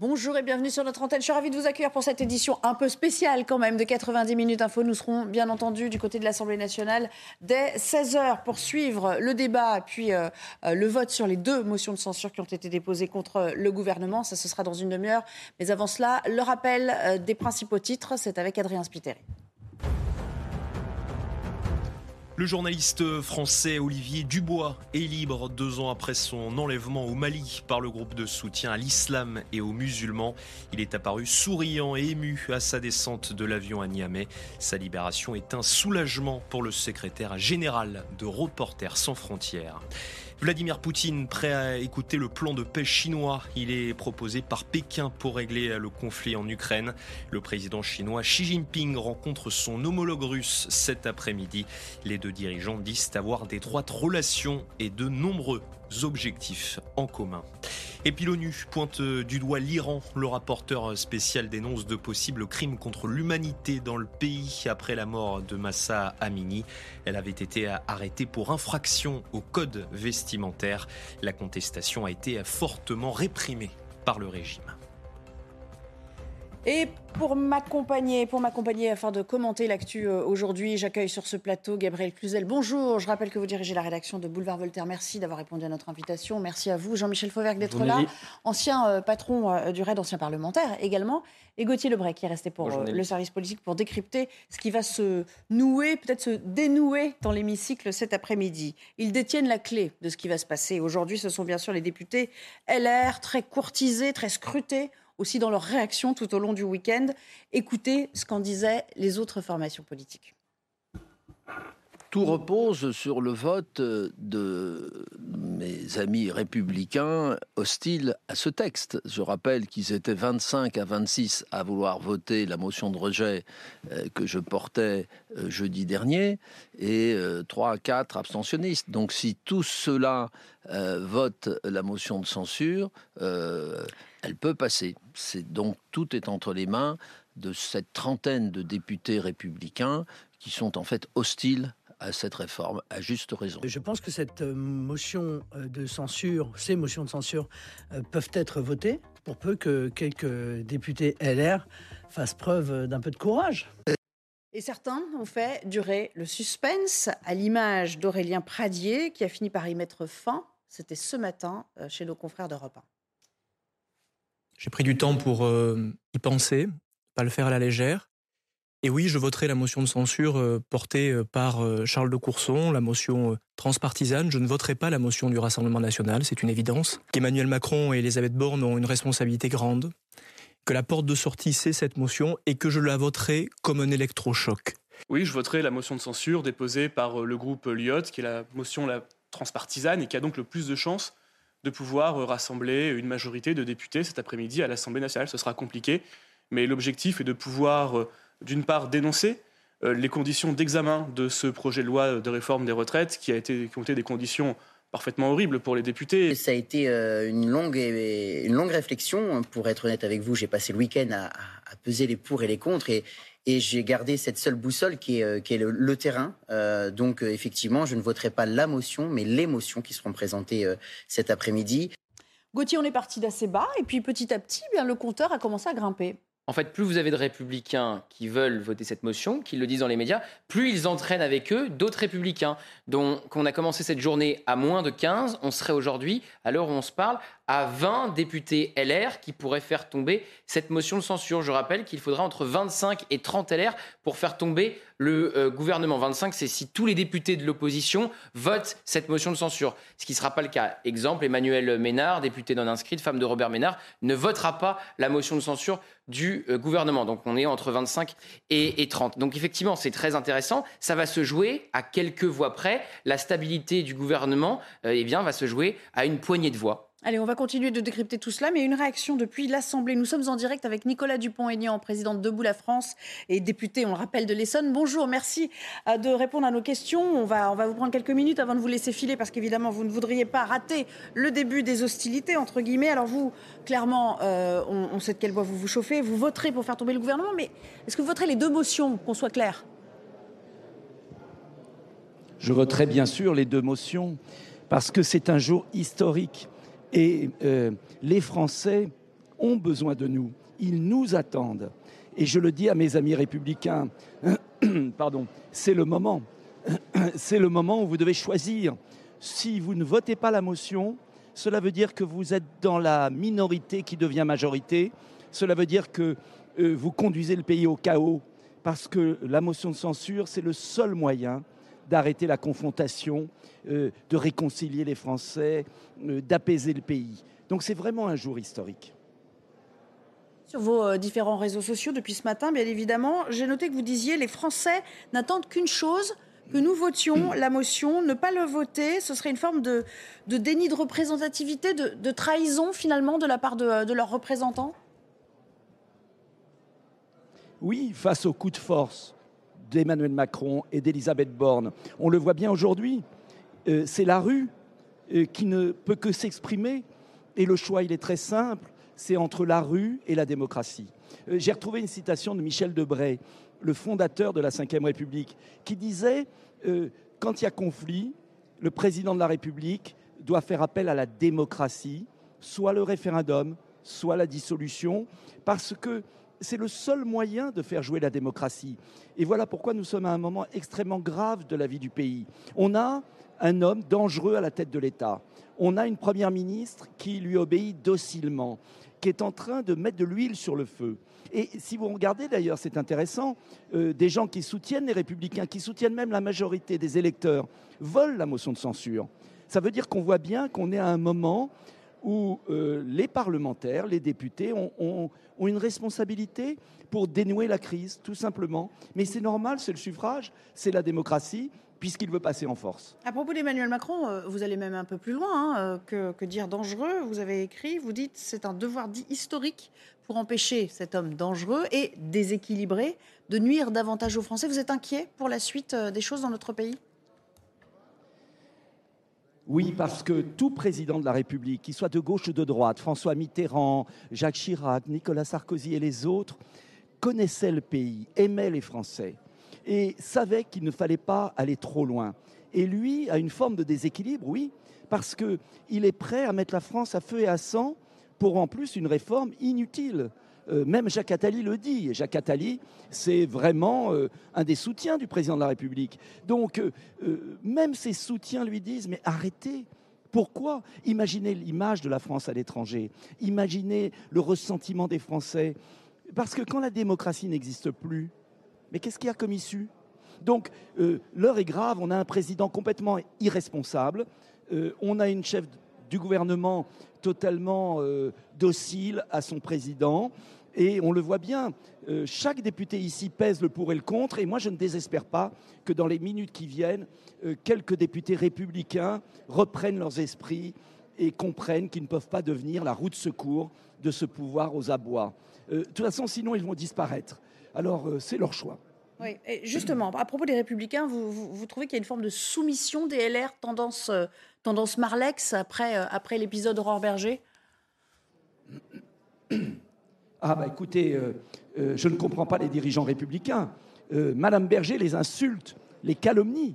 Bonjour et bienvenue sur notre antenne. Je suis ravie de vous accueillir pour cette édition un peu spéciale quand même de 90 minutes info. Nous serons bien entendu du côté de l'Assemblée nationale dès 16h pour suivre le débat puis euh, euh, le vote sur les deux motions de censure qui ont été déposées contre le gouvernement. Ça, ce sera dans une demi-heure. Mais avant cela, le rappel euh, des principaux titres, c'est avec Adrien Spiteri. Le journaliste français Olivier Dubois est libre deux ans après son enlèvement au Mali par le groupe de soutien à l'islam et aux musulmans. Il est apparu souriant et ému à sa descente de l'avion à Niamey. Sa libération est un soulagement pour le secrétaire général de Reporters sans frontières. Vladimir Poutine prêt à écouter le plan de paix chinois. Il est proposé par Pékin pour régler le conflit en Ukraine. Le président chinois Xi Jinping rencontre son homologue russe cet après-midi. Les deux dirigeants disent avoir d'étroites relations et de nombreux objectifs en commun. Et puis l'ONU pointe du doigt l'Iran. Le rapporteur spécial dénonce de possibles crimes contre l'humanité dans le pays après la mort de Massa Amini. Elle avait été arrêtée pour infraction au code vestimentaire. La contestation a été fortement réprimée par le régime. Et pour m'accompagner, pour m'accompagner afin de commenter l'actu euh, aujourd'hui, j'accueille sur ce plateau Gabriel Cluzel. Bonjour, je rappelle que vous dirigez la rédaction de Boulevard Voltaire. Merci d'avoir répondu à notre invitation. Merci à vous, Jean-Michel Fauvergue, d'être là. Ancien euh, patron euh, du RAID, ancien parlementaire également. Et Gauthier Lebray, qui est resté pour le service politique pour décrypter ce qui va se nouer, peut-être se dénouer dans l'hémicycle cet après-midi. Ils détiennent la clé de ce qui va se passer. Aujourd'hui, ce sont bien sûr les députés LR, très courtisés, très scrutés aussi dans leur réaction tout au long du week-end. Écoutez ce qu'en disaient les autres formations politiques. Tout repose sur le vote de mes amis républicains hostiles à ce texte. Je rappelle qu'ils étaient 25 à 26 à vouloir voter la motion de rejet euh, que je portais euh, jeudi dernier et 3 euh, à 4 abstentionnistes. Donc si tous ceux-là votent la motion de censure, elle peut passer. C'est donc tout est entre les mains de cette trentaine de députés républicains qui sont en fait hostiles à cette réforme, à juste raison. Je pense que cette euh, motion euh, de censure, ces motions de censure euh, peuvent être votées pour peu que quelques députés LR fassent preuve d'un peu de courage. Et certains ont fait durer le suspense à l'image d'Aurélien Pradier qui a fini par y mettre fin. C'était ce matin chez nos confrères d'Europe 1. J'ai pris du temps pour y penser, pas le faire à la légère. Et oui, je voterai la motion de censure euh, portée euh, par euh, Charles de Courson, la motion transpartisane. Je ne voterai pas la motion du Rassemblement national, c'est une évidence. Qu'Emmanuel Macron et Elisabeth Borne ont une responsabilité grande, que la porte de sortie, c'est cette motion, et que je la voterai comme un électrochoc. Oui, je voterai la motion de censure déposée par le groupe Lyot, qui est la motion la transpartisane et qui a donc le plus de chances de pouvoir rassembler une majorité de députés cet après-midi à l'Assemblée nationale. Ce sera compliqué, mais l'objectif est de pouvoir d'une part, dénoncer euh, les conditions d'examen de ce projet de loi de réforme des retraites, qui, a été, été des conditions parfaitement horribles pour les députés. Ça a été euh, une longue, une longue réflexion. Pour être honnête avec vous, j'ai passé le week-end à, peser les pour et les contre et, et j'ai gardé cette seule boussole qui est, euh, qui est le, terrain. donc effectivement, je ne voterai pas la motion, mais les motions qui seront présentées cet après-midi. Gauthier, on est parti d'assez bas et puis petit à petit, bien, le compteur a commencé à grimper. En fait, plus vous avez de républicains qui veulent voter cette motion, qui le disent dans les médias, plus ils entraînent avec eux d'autres républicains. Donc, on a commencé cette journée à moins de 15, on serait aujourd'hui, à l'heure où on se parle, à 20 députés LR qui pourraient faire tomber cette motion de censure. Je rappelle qu'il faudra entre 25 et 30 LR pour faire tomber le euh, gouvernement. 25, c'est si tous les députés de l'opposition votent cette motion de censure. Ce qui ne sera pas le cas. Exemple, Emmanuel Ménard, député non inscrite, femme de Robert Ménard, ne votera pas la motion de censure du euh, gouvernement. Donc on est entre 25 et, et 30. Donc effectivement, c'est très intéressant. Ça va se jouer à quelques voix près. La stabilité du gouvernement euh, eh bien, va se jouer à une poignée de voix. Allez, on va continuer de décrypter tout cela, mais une réaction depuis l'Assemblée. Nous sommes en direct avec Nicolas Dupont-Aignan, président de Debout la France et député, on le rappelle, de l'Essonne. Bonjour, merci euh, de répondre à nos questions. On va, vous prendre quelques minutes avant de vous laisser filer, parce qu'évidemment, vous ne voudriez pas rater le début des hostilités, entre guillemets. Alors vous, clairement, euh, on, sait de quelle voie vous vous chauffez. Vous voterez pour faire tomber le gouvernement, mais est-ce que vous voterez les deux motions, qu'on soit clair? Je voterai bien sûr les deux motions, parce que c'est un jour historique et euh, les Français ont besoin de nous. Ils nous attendent. Et je le dis à mes amis républicains, pardon, c'est le moment. C'est le moment où vous devez choisir. Si vous ne votez pas la motion, cela veut dire que vous êtes dans la minorité qui devient majorité. Cela veut dire que euh, vous conduisez le pays au chaos parce que la motion de censure, c'est le seul moyen d'arrêter la confrontation, euh, de réconcilier les Français, euh, d'apaiser le pays. Donc c'est vraiment un jour historique. Sur vos euh, différents réseaux sociaux depuis ce matin, bien évidemment, j'ai noté que vous disiez les Français n'attendent qu'une chose, que nous votions la motion, ne pas le voter, ce serait une forme de, de déni de représentativité, de, de, trahison finalement de la part de, de leurs représentants? Oui, face au coup de force d'Emmanuel Macron et d'Elisabeth Borne. On le voit bien aujourd'hui, euh, c'est la rue euh, qui ne peut que s'exprimer. Et le choix, il est très simple, c'est entre la rue et la démocratie. Euh, J'ai retrouvé une citation de Michel Debray, le fondateur de la Ve République, qui disait, quand il y a conflit, le président de la République doit faire appel à la démocratie, soit le référendum, soit la dissolution, parce que c'est le seul moyen de faire jouer la démocratie. Et voilà pourquoi nous sommes à un moment extrêmement grave de la vie du pays. On a un homme dangereux à la tête de l'État. On a une première ministre qui lui obéit docilement, qui est en train de mettre de l'huile sur le feu. Et si vous regardez d'ailleurs, c'est intéressant, euh, des gens qui soutiennent les républicains, qui soutiennent même la majorité des électeurs, veulent la motion de censure. Ça veut dire qu'on voit bien qu'on est à un moment où euh, les parlementaires, les députés ont, ont, une responsabilité pour dénouer la crise, tout simplement. Mais c'est normal, c'est le suffrage, c'est la démocratie puisqu'il veut passer en force. À propos d'Emmanuel Macron, euh, vous allez même un peu plus loin hein, euh, que, que, dire dangereux. Vous avez écrit, vous dites, c'est un devoir dit historique pour empêcher cet homme dangereux et déséquilibré de nuire davantage aux Français. Vous êtes inquiet pour la suite des choses dans notre pays? Oui, parce que tout président de la République, qu'il soit de gauche ou de droite, François Mitterrand, Jacques Chirac, Nicolas Sarkozy et les autres, connaissaient le pays, aimaient les Français et savait qu'il ne fallait pas aller trop loin. Et lui a une forme de déséquilibre, oui, parce qu'il est prêt à mettre la France à feu et à sang pour en plus une réforme inutile. Euh, même Jacques Attali le dit. Jacques Attali, c'est vraiment euh, un des soutiens du président de la République. Donc, euh, même ses soutiens lui disent, mais arrêtez. Pourquoi? Imaginez l'image de la France à l'étranger. Imaginez le ressentiment des Français. Parce que quand la démocratie n'existe plus, mais qu'est-ce qu'il y a comme issue? Donc, l'heure est grave. On a un président complètement irresponsable. On a une chef du gouvernement totalement euh, docile à son président. Et on le voit bien, euh, chaque député ici pèse le pour et le contre. Et moi, je ne désespère pas que dans les minutes qui viennent, euh, quelques députés républicains reprennent leurs esprits et comprennent qu'ils ne peuvent pas devenir la roue de secours de ce pouvoir aux abois. de toute façon, sinon, ils vont disparaître. Alors, c'est leur choix. Oui, justement, à propos des Républicains, vous, trouvez qu'il y a une forme de soumission des LR, tendance, euh, tendance Marlex, après, euh, après l'épisode Aurore Berger? Ah, bah écoutez, euh, je ne comprends pas les dirigeants républicains. Madame Berger les insulte, les calomnie.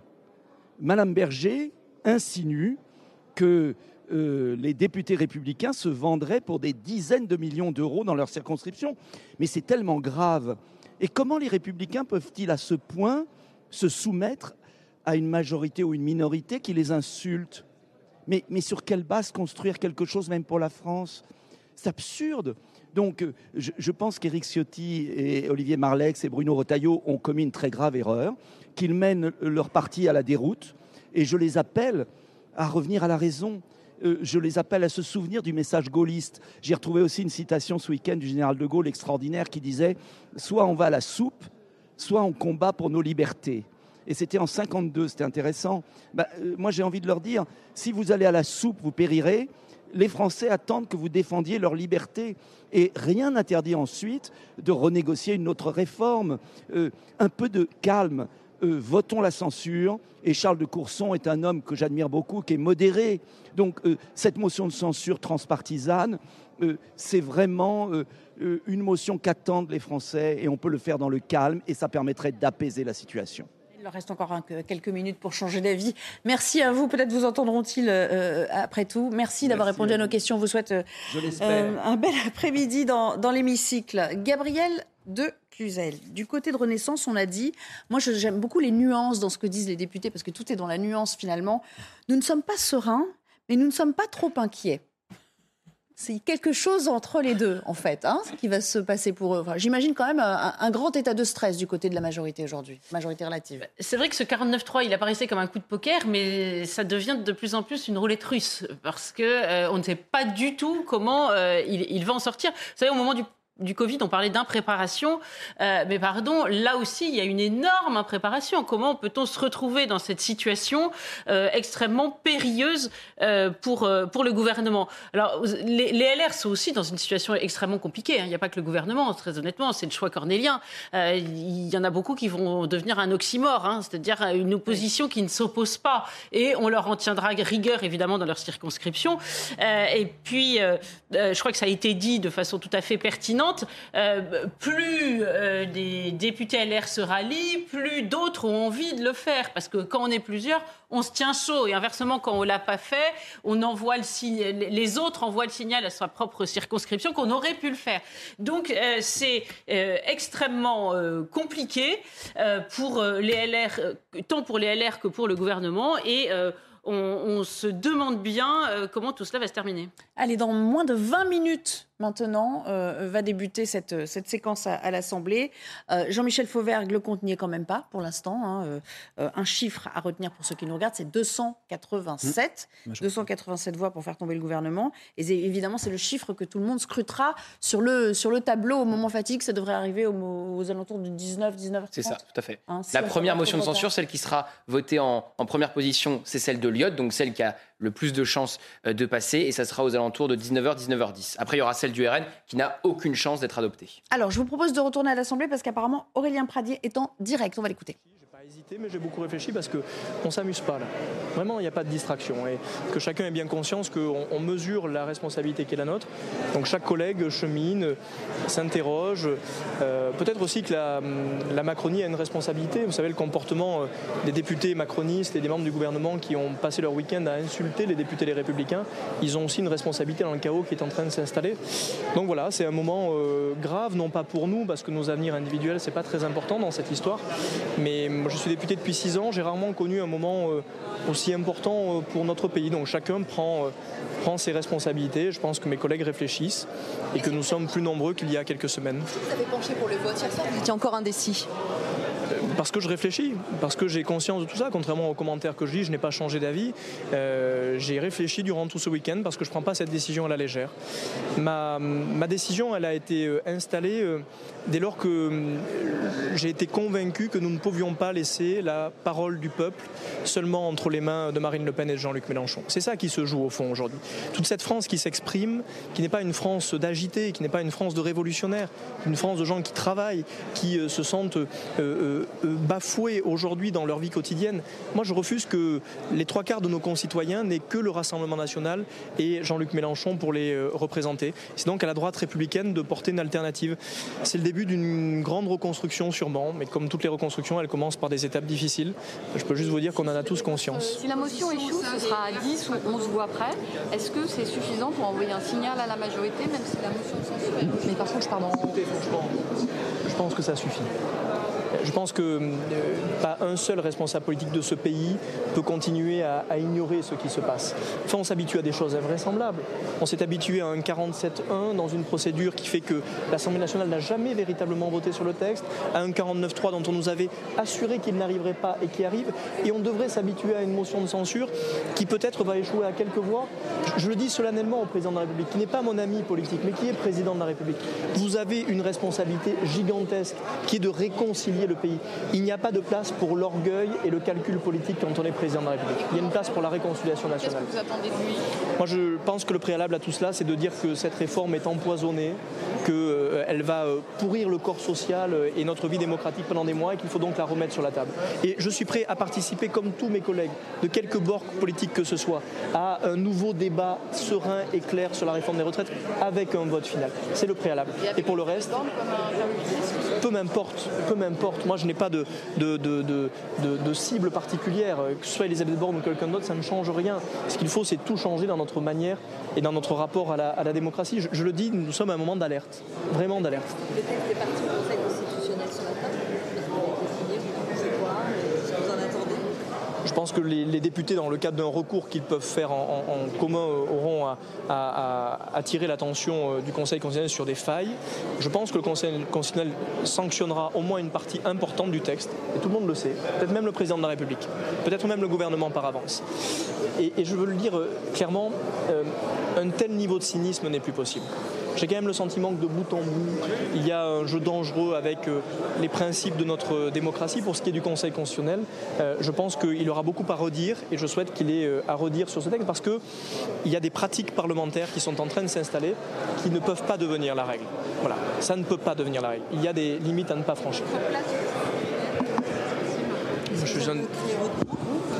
Madame Berger insinue que les députés républicains se vendraient pour des dizaines de millions d'euros dans leur circonscription. Mais c'est tellement grave et comment les républicains peuvent-ils à ce point se soumettre à une majorité ou une minorité qui les insulte? Mais, sur quelle base construire quelque chose même pour la France? C'est absurde. Donc, je, je pense qu'Éric Ciotti et Olivier Marlex et Bruno Retailleau ont commis une très grave erreur, qu'ils mènent leur parti à la déroute, et je les appelle à revenir à la raison. Euh, je les appelle à se souvenir du message gaulliste. J'ai retrouvé aussi une citation ce week-end du général de Gaulle extraordinaire qui disait Soit on va à la soupe, soit on combat pour nos libertés. Et c'était en 52, c'était intéressant. Bah, euh, moi, j'ai envie de leur dire si vous allez à la soupe, vous périrez. Les Français attendent que vous défendiez leur liberté. Et rien n'interdit ensuite de renégocier une autre réforme. Euh, un peu de calme. Euh, votons la censure. Et Charles de Courson est un homme que j'admire beaucoup, qui est modéré. Donc euh, cette motion de censure transpartisane, euh, c'est vraiment une motion qu'attendent les Français et on peut le faire dans le calme et ça permettrait d'apaiser la situation. Il leur reste encore quelques minutes pour changer d'avis. Merci à vous. Peut-être vous entendront-ils euh, après tout. Merci d'avoir répondu à à nos questions. On vous souhaite euh, un bel après-midi dans, dans l'hémicycle. Gabriel de Du côté de Renaissance, on a dit, moi j'aime beaucoup les nuances dans ce que disent les députés, parce que tout est dans la nuance finalement. Nous ne sommes pas sereins, mais nous ne sommes pas trop inquiets. C'est quelque chose entre les deux, en fait, hein, ce qui va se passer pour eux. J'imagine quand même un, grand état de stress du côté de la majorité aujourd'hui, majorité relative. C'est vrai que ce 49-3, il apparaissait comme un coup de poker, mais ça devient de plus en plus une roulette russe parce que euh, ne sait pas du tout comment euh, il, il va en sortir. Vous savez, au moment du du Covid, on parlait d'impréparation, euh, mais pardon, là aussi, il y a une énorme impréparation. Comment peut-on se retrouver dans cette situation euh, extrêmement périlleuse euh, pour, pour le gouvernement? Alors, les, LR sont aussi dans une situation extrêmement compliquée. hein. Il n'y a pas que le gouvernement, très honnêtement, c'est le choix cornélien. Il y en a beaucoup qui vont devenir un oxymore, hein, c'est-à-dire une opposition qui ne s'oppose pas. Et on leur en tiendra rigueur, évidemment, dans leur circonscription. Et puis, je crois que ça a été dit de façon tout à fait pertinente, euh, plus euh, des députés LR se rallient, plus d'autres ont envie de le faire. Parce que quand on est plusieurs, on se tient chaud. Et inversement, quand on l'a pas fait, on envoie le signe, les autres envoient le signal à sa propre circonscription qu'on aurait pu le faire. Donc euh, c'est extrêmement compliqué pour les LR, tant pour les LR que pour le gouvernement. Et on, on se demande bien comment tout cela va se terminer. Allez, dans moins de 20 minutes maintenant, euh, va débuter cette, cette séquence à, à l'Assemblée. Euh, Jean-Michel Fauvergue, le compte n'y est quand même pas pour l'instant. hein. Euh, euh, un chiffre à retenir pour ceux qui nous regardent, c'est 287. 287 voix pour faire tomber le gouvernement. Et évidemment, c'est le chiffre que tout le monde scrutera sur le, sur le tableau au moment fatigue. Ça devrait arriver au- aux, alentours de 19, 19 C'est ça, tout à fait. Hein, si la première motion de censure, celle qui sera votée en, en première position, c'est celle de Lyotte, donc celle qui a le plus de chances euh, de passer, et ça sera aux alentours de 19h, 19h10. Après, il y aura celle du RN qui n'a aucune chance d'être adoptée. Alors, je vous propose de retourner à l'Assemblée parce qu'apparemment, Aurélien Pradier est en direct. On va l'écouter. Hésité, mais j'ai beaucoup réfléchi parce qu'on ne s'amuse pas là. Vraiment, il n'y a pas de distraction. Et que chacun ait bien conscience qu'on on mesure la responsabilité qui est la nôtre. Donc chaque collègue chemine, s'interroge. Euh, Peut-être aussi que la, Macronie a une responsabilité. Vous savez, le comportement euh, des députés macronistes et des membres du gouvernement qui ont passé leur week-end à insulter les députés les républicains, ils ont aussi une responsabilité dans le chaos qui est en train de s'installer. Donc voilà, c'est un moment euh, grave, non pas pour nous, parce que nos avenirs individuels, c'est pas très important dans cette histoire, mais je suis député depuis six ans, j'ai rarement connu un moment euh, aussi important euh, pour notre pays. Donc chacun prend, euh, prend ses responsabilités. Je pense que mes collègues réfléchissent et que nous sommes plus nombreux qu'il y a quelques semaines. Vous étiez encore indécis. Parce que je réfléchis, parce que j'ai conscience de tout ça, contrairement aux commentaires que je lis, je n'ai pas changé d'avis. Euh, j'ai réfléchi durant tout ce week-end parce que je ne prends pas cette décision à la légère. Ma, décision, elle a été euh, installée euh, dès lors que j'ai été convaincu que nous ne pouvions pas laisser la parole du peuple seulement entre les mains de Marine Le Pen et de Jean-Luc Mélenchon. C'est ça qui se joue au fond aujourd'hui. Toute cette France qui s'exprime, qui n'est pas une France d'agités, qui n'est pas une France de révolutionnaires, une France de gens qui travaillent, qui se sentent bafoués aujourd'hui dans leur vie quotidienne. Moi, je refuse que les trois quarts de nos concitoyens n'aient que le Rassemblement national et Jean-Luc Mélenchon pour les euh, représenter. C'est donc à la droite républicaine de porter une alternative. C'est le début d'une grande reconstruction sûrement, mais comme toutes les reconstructions, elle commence par des étapes difficiles. Je peux juste vous dire qu'on en a tous conscience. Si la motion échoue, ce sera à 10 ou 11 voix près. Est-ce que c'est suffisant pour envoyer un signal à la majorité, même si la motion de censure Mais par contre, je pardon. Je pense que ça suffit. Je pense que euh, pas un seul responsable politique de ce pays peut continuer à, ignorer ce qui se passe. Enfin, on s'habitue à des choses invraisemblables. On s'est habitué à un 47-1 dans une procédure qui fait que l'Assemblée nationale n'a jamais véritablement voté sur le texte, à un 49-3 dont on nous avait assuré qu'il n'arriverait pas et qui arrive, et on devrait s'habituer à une motion de censure qui peut-être va échouer à quelques voix. Je le dis solennellement au président de la République, qui n'est pas mon ami politique, mais qui est président de la République. Vous avez une responsabilité gigantesque qui est de réconcilier le pays. Il n'y a pas de place pour l'orgueil et le calcul politique quand on est président de la République. Il y a une place pour la réconciliation Qu'est-ce nationale. que vous attendez de lui? Moi, je pense que le préalable à tout cela, c'est de dire que cette réforme est empoisonnée, qu'elle va euh, pourrir le corps social euh, et notre vie démocratique pendant des mois et qu'il faut donc la remettre sur la table. Et je suis prêt à participer, comme tous mes collègues, de quelque bord politique que ce soit, à un nouveau débat serein et clair sur la réforme des retraites avec un vote final. C'est le préalable. Et pour le reste, peu m'importe, peu m'importe. Moi, je n'ai pas de, cible particulière. Que ce soit Elisabeth Borne ou quelqu'un d'autre, ça ne change rien. Ce qu'il faut, c'est tout changer dans notre manière et dans notre rapport à la, démocratie. Je, le dis, nous sommes à un moment d'alerte, vraiment d'alerte. Le. Vous avez signé, vous pensez quoi Est-ce que vous en attendez Je pense que les, députés, dans le cadre d'un recours qu'ils peuvent faire en, commun, euh, auront à, attirer l'attention euh, du Conseil constitutionnel sur des failles. Je pense que le Conseil constitutionnel sanctionnera au moins une partie importante du texte, et tout le monde le sait, peut-être même le président de la République, peut-être même le gouvernement par avance. Et, je veux le dire euh, clairement, un tel niveau de cynisme n'est plus possible. J'ai quand même le sentiment que de bout en bout, il y a un jeu dangereux avec euh, les principes de notre démocratie. Pour ce qui est du Conseil constitutionnel, euh, je pense qu'il aura beaucoup à redire et je souhaite qu'il ait euh, à redire sur ce texte parce qu'il y a des pratiques parlementaires qui sont en train de s'installer qui ne peuvent pas devenir la règle. Voilà, ça ne peut pas devenir la règle. Il y a des limites à ne pas franchir. Je-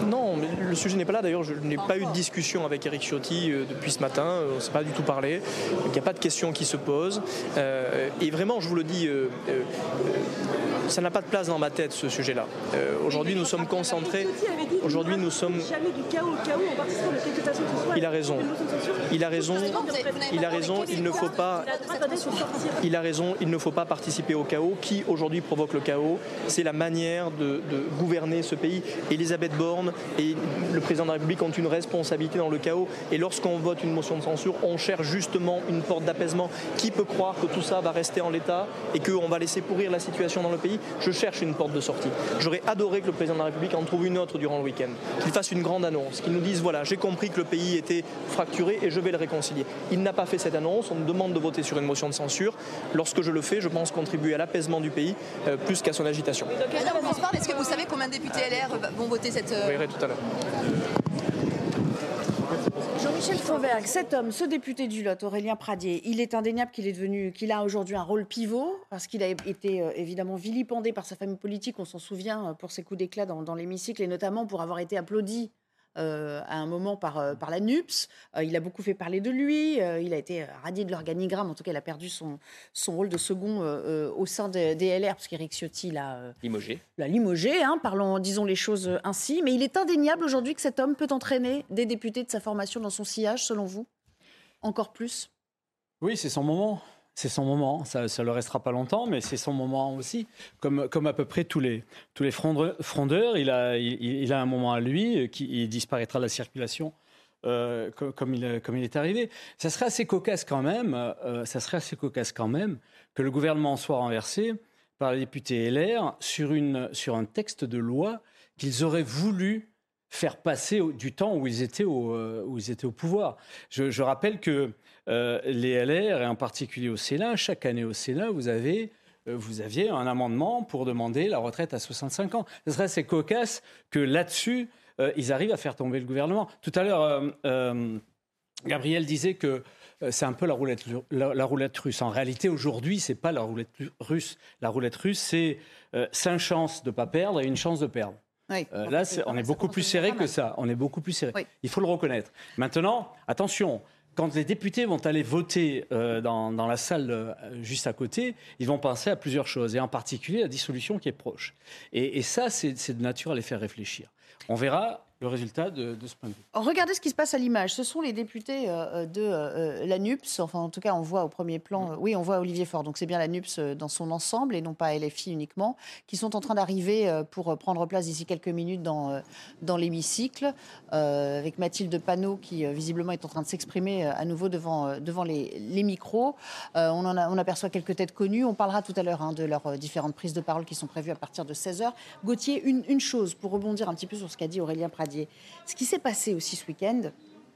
non, le sujet n'est pas là. D'ailleurs, je n'ai pas eu de discussion avec Eric Ciotti euh, depuis ce matin. Euh, On ne s'est pas du tout parlé. Il n'y a pas de questions qui se posent. Euh, et vraiment, je vous le dis, ça n'a pas de place dans ma tête, ce sujet-là. Aujourd'hui, nous sommes concentrés. Aujourd'hui, nous sommes. Jamais du chaos au chaos en participant de quelque façon que ce soit. Il a raison. Il a raison. Il a raison. Il ne faut pas. Il a raison, il ne faut pas participer au chaos. Qui aujourd'hui provoque le chaos C'est la manière de, de gouverner ce pays. Elisabeth Borne et le président de la République ont une responsabilité dans le chaos. Et lorsqu'on vote une motion de censure, on cherche justement une porte d'apaisement. Qui peut croire que tout ça va rester en l'état et qu'on va laisser pourrir la situation dans le pays? Je cherche une porte de sortie. J'aurais adoré que le président de la République en trouve une autre durant le week-end. Qu'il fasse une grande annonce, qu'il nous dise voilà, j'ai compris que le pays était fracturé et je vais le réconcilier. Il n'a pas fait cette annonce. On me demande de voter sur une motion de censure. Lorsque je le fais, je pense contribuer à l'apaisement du pays euh, plus qu'à son agitation. Alors, on se parle, est-ce que vous savez combien de députés LR vont voter cette. euh, Vous verrez tout à l'heure. Jean-Michel Fauvergue, cet homme, ce député du Lot, Aurélien Pradier, il est indéniable qu'il est qu'il a aujourd'hui un rôle pivot parce qu'il a été euh, évidemment vilipendé par sa famille politique. On s'en souvient euh, pour ses coups d'éclat dans l'hémicycle et notamment pour avoir été applaudi. Euh, à un moment par, euh, par la NUPS. Euh, il a beaucoup fait parler de lui. euh, il a été radié de l'organigramme. En tout cas, il a perdu son, son rôle de second au sein des, des LR, parce qu'Éric Ciotti l'a euh, Limogé. l'a limogé, hein, parlons, disons les choses ainsi. Mais il est indéniable aujourd'hui que cet homme peut entraîner des députés de sa formation dans son sillage, selon vous? Encore plus? Oui, c'est son moment. C'est son moment. Ça ne le restera pas longtemps, mais c'est son moment aussi. Comme, à peu près tous les, tous les frondeurs, il, a, un moment à lui euh, qui il disparaîtra de la circulation. euh, co- comme, il, est arrivé. Ça serait assez cocasse quand même, euh, ça serait assez cocasse quand même que le gouvernement soit renversé par les députés LR sur, un texte de loi qu'ils auraient voulu faire passer du temps où ils étaient au, euh, pouvoir. Je rappelle que euh, les LR, et en particulier au Sénat, chaque année au Sénat, vous, avez, euh, vous aviez un amendement pour demander la retraite à 65 ans. Ce serait assez cocasse que là-dessus, euh, ils arrivent à faire tomber le gouvernement. Tout à l'heure, euh, euh, Gabriel disait que c'est un peu la roulette, la, la roulette russe. En réalité, aujourd'hui, c'est pas la roulette russe. La roulette russe, c'est cinq chances de pas perdre et une chance de perdre. Là, on est beaucoup plus serré que ça. On est beaucoup plus serré. Il faut le reconnaître. Maintenant, attention. Quand les députés vont aller voter euh, dans, la salle euh, juste à côté, ils vont penser à plusieurs choses, et en particulier la dissolution qui est proche. Et, et ça, c'est de nature à les faire réfléchir. On verra le résultat de, de ce point de vue. Regardez ce qui se passe à l'image. Ce sont les députés euh, de euh, la NUPS. Enfin, en tout cas, on voit au premier plan. euh, oui, on voit Olivier Faure. Donc, c'est bien la NUPS euh, dans son ensemble et non pas LFI uniquement, qui sont en train d'arriver euh, pour euh, prendre place d'ici quelques minutes dans, euh, dans l'hémicycle, euh, avec Mathilde Panot qui euh, visiblement est en train de s'exprimer euh, à nouveau devant, euh, devant les, les micros. Euh, on, en a- on aperçoit quelques têtes connues. On parlera tout à l'heure hein, de leurs euh, différentes prises de parole qui sont prévues à partir de 16h. Gauthier, une, une chose pour rebondir un petit peu sur ce qu'a dit Aurélien Pradier. Ce qui s'est passé aussi ce week-end,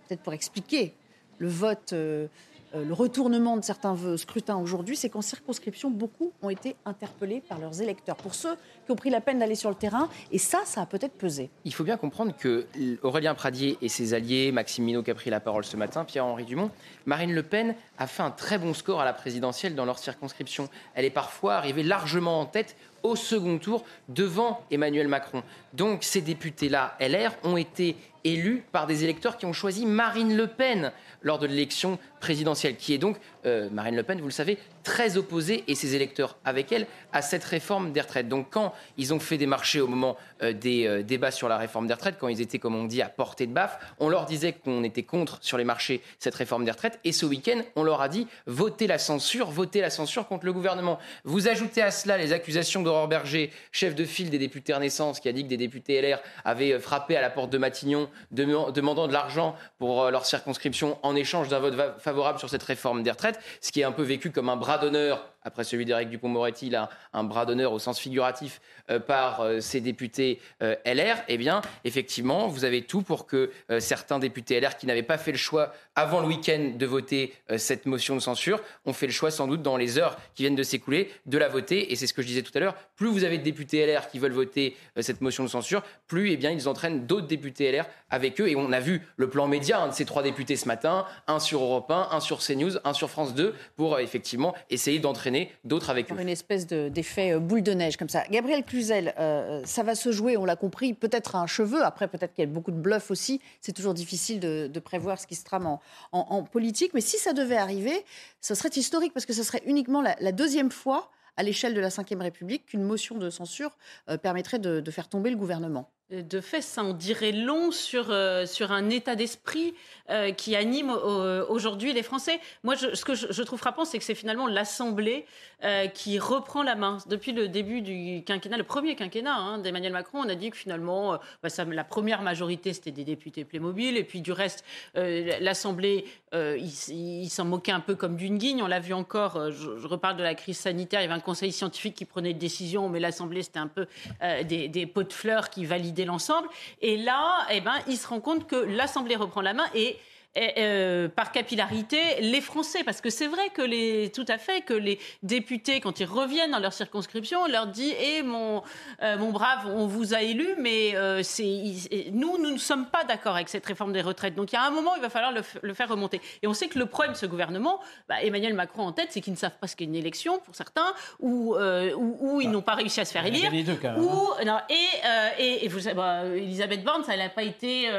peut-être pour expliquer le vote, euh, euh, le retournement de certains scrutins aujourd'hui, c'est qu'en circonscription, beaucoup ont été interpellés par leurs électeurs. Pour ceux qui ont pris la peine d'aller sur le terrain, et ça, ça a peut-être pesé. Il faut bien comprendre que Aurélien Pradier et ses alliés, Maxime Minot qui a pris la parole ce matin, Pierre-Henri Dumont, Marine Le Pen a fait un très bon score à la présidentielle dans leur circonscription. Elle est parfois arrivée largement en tête au second tour devant Emmanuel Macron. Donc ces députés-là, LR, ont été élus par des électeurs qui ont choisi Marine Le Pen lors de l'élection présidentielle, qui est donc, euh, Marine Le Pen, vous le savez, très opposée, et ses électeurs avec elle, à cette réforme des retraites. Donc quand ils ont fait des marchés au moment euh, des euh, débats sur la réforme des retraites, quand ils étaient, comme on dit, à portée de baffe, on leur disait qu'on était contre sur les marchés cette réforme des retraites, et ce week-end, on leur a dit votez la censure, votez la censure contre le gouvernement. Vous ajoutez à cela les accusations d'Aurore Berger, chef de file des députés Renaissance, qui a dit que des députés LR avaient frappé à la porte de Matignon, dem- demandant de l'argent pour leur circonscription en échange d'un vote favorable sur cette réforme des retraites, ce qui est un peu vécu comme un bras d'honneur après celui d'Éric Dupont-Moretti, là, un bras d'honneur au sens figuratif euh, par euh, ces députés euh, LR, eh bien, effectivement, vous avez tout pour que certains députés LR qui n'avaient pas fait le choix avant le week-end de voter cette motion de censure ont fait le choix sans doute dans les heures qui viennent de s'écouler de la voter. Et c'est ce que je disais tout à l'heure, plus vous avez de députés LR qui veulent voter cette motion de censure, plus eh bien, ils entraînent d'autres députés LR avec eux. Et on a vu le plan média de ces trois députés ce matin, un sur Europe 1, un sur CNews, un sur France 2, pour effectivement essayer d'entraîner d'autres avec eux. Une espèce de- d'effet euh, boule de neige comme ça. Gabriel Cluzel, euh, ça va se jouer, on l'a compris, peut-être à un cheveu. Après, peut-être qu'il y a beaucoup de bluff aussi. C'est toujours difficile de, de prévoir ce qui se trame en, en- en politique. Mais si ça devait arriver, ce serait historique parce que ce serait uniquement la, la deuxième fois à l'échelle de la Ve République qu'une motion de censure euh, permettrait de, de faire tomber le gouvernement. De fait, ça en dirait long sur, euh, sur un état d'esprit euh, qui anime euh, aujourd'hui les Français. Moi, ce que je, trouve frappant, c'est que c'est finalement l'Assemblée euh, qui reprend la main. Depuis le début du quinquennat, le premier quinquennat hein, d'Emmanuel Macron, on a dit que finalement, euh, bah, la première majorité, c'était des députés Playmobil, et puis du reste, euh, l'Assemblée, euh, il, s'en moquait un peu comme d'une guigne. On l'a vu encore, euh, je, je reparle de la crise sanitaire, il y avait un conseil scientifique qui prenait une décision, mais l'Assemblée, c'était un peu euh, des, des pots de fleurs qui validaient l'ensemble. Et là, eh ben, il se rend compte que l'Assemblée reprend la main et et, euh, par capillarité les Français. Parce que c'est vrai que les tout à fait que les députés quand ils reviennent dans leur circonscription on leur dit eh mon euh, mon brave on vous a élu mais euh, il- nous nous ne sommes pas d'accord avec cette réforme des retraites. Donc il y a un moment il va falloir le, faire remonter. Et on sait que le problème de ce gouvernement bah, Emmanuel Macron en tête c'est qu'ils ne savent pas ce qu'est une élection pour certains ou ou, ou ils n'ont pas réussi à se faire élire avait les deux, quand même, ou non, et, et, et vous savez, bah, Elisabeth Borne, ça, elle n'a pas été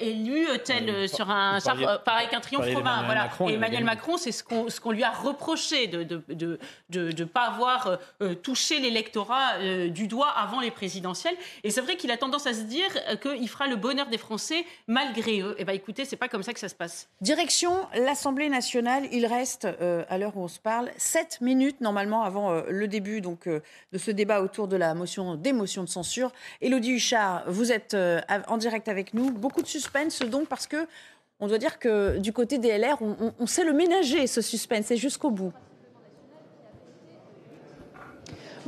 élue telle sur un vous char, parliez- euh, pareil qu'un triomphe d'Emmanuel Voilà. Macron, et Emmanuel. Macron, c'est ce qu'on ce qu'on lui a reproché de de de de, de pas avoir euh, euh, touché l'électorat euh, du doigt avant les présidentielles. Et c'est vrai qu'il a tendance à se dire qu'il fera le bonheur des Français malgré eux. Et ben écoutez, c'est pas comme ça que ça se passe. Direction l'Assemblée nationale. Il reste, euh, à l'heure où on se parle, 7 minutes normalement avant euh, le début donc, euh, de ce débat autour de la motion, des motions de censure. Élodie Huchard, vous êtes euh, en direct avec nous. Beaucoup de suspense donc parce que on doit dire que du côté des LR, on, sait le ménager ce suspense et jusqu'au bout.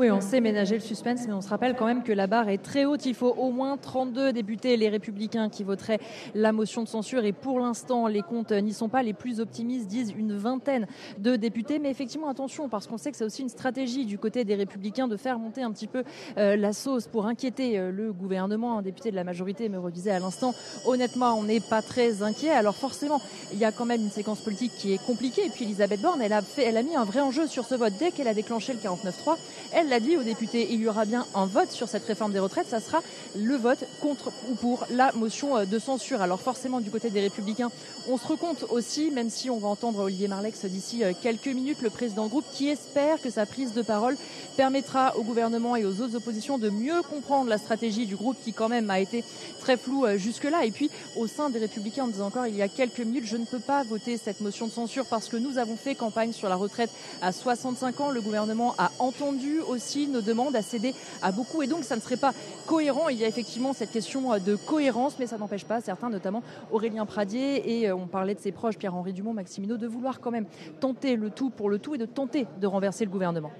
Oui, on sait ménager le suspense, mais on se rappelle quand même que la barre est très haute. Il faut au moins 32 députés, les républicains, qui voteraient la motion de censure. Et pour l'instant, les comptes n'y sont pas. Les plus optimistes disent une vingtaine de députés. Mais effectivement, attention, parce qu'on sait que c'est aussi une stratégie du côté des républicains de faire monter un petit peu euh, la sauce pour inquiéter euh, le gouvernement. Un député de la majorité me redisait à l'instant, honnêtement, on n'est pas très inquiet. Alors forcément, il y a quand même une séquence politique qui est compliquée. Et puis Elisabeth Borne, elle a, fait, elle a mis un vrai enjeu sur ce vote. Dès qu'elle a déclenché le 49-3, elle l'a dit aux députés, il y aura bien un vote sur cette réforme des retraites. Ça sera le vote contre ou pour la motion euh, de censure. Alors forcément, du côté des républicains, on se recompte aussi, même si on va entendre Olivier Marlex d'ici euh, quelques minutes, le président de groupe, qui espère que sa prise de parole permettra au gouvernement et aux autres oppositions de mieux comprendre la stratégie du groupe qui quand même a été très floue euh, jusque-là. Et puis au sein des Républicains, on disait encore il y a quelques minutes, je ne peux pas voter cette motion de censure parce que nous avons fait campagne sur la retraite à 65 ans. Le gouvernement a entendu aussi nos demandes, a cédé à beaucoup et donc ça ne serait pas cohérent. Il y a effectivement cette question de cohérence, mais ça n'empêche pas certains, notamment Aurélien Pradier et on parlait de ses proches, Pierre-Henri Dumont, Maximino, de vouloir quand même tenter le tout pour le tout et de tenter de renverser le gouvernement.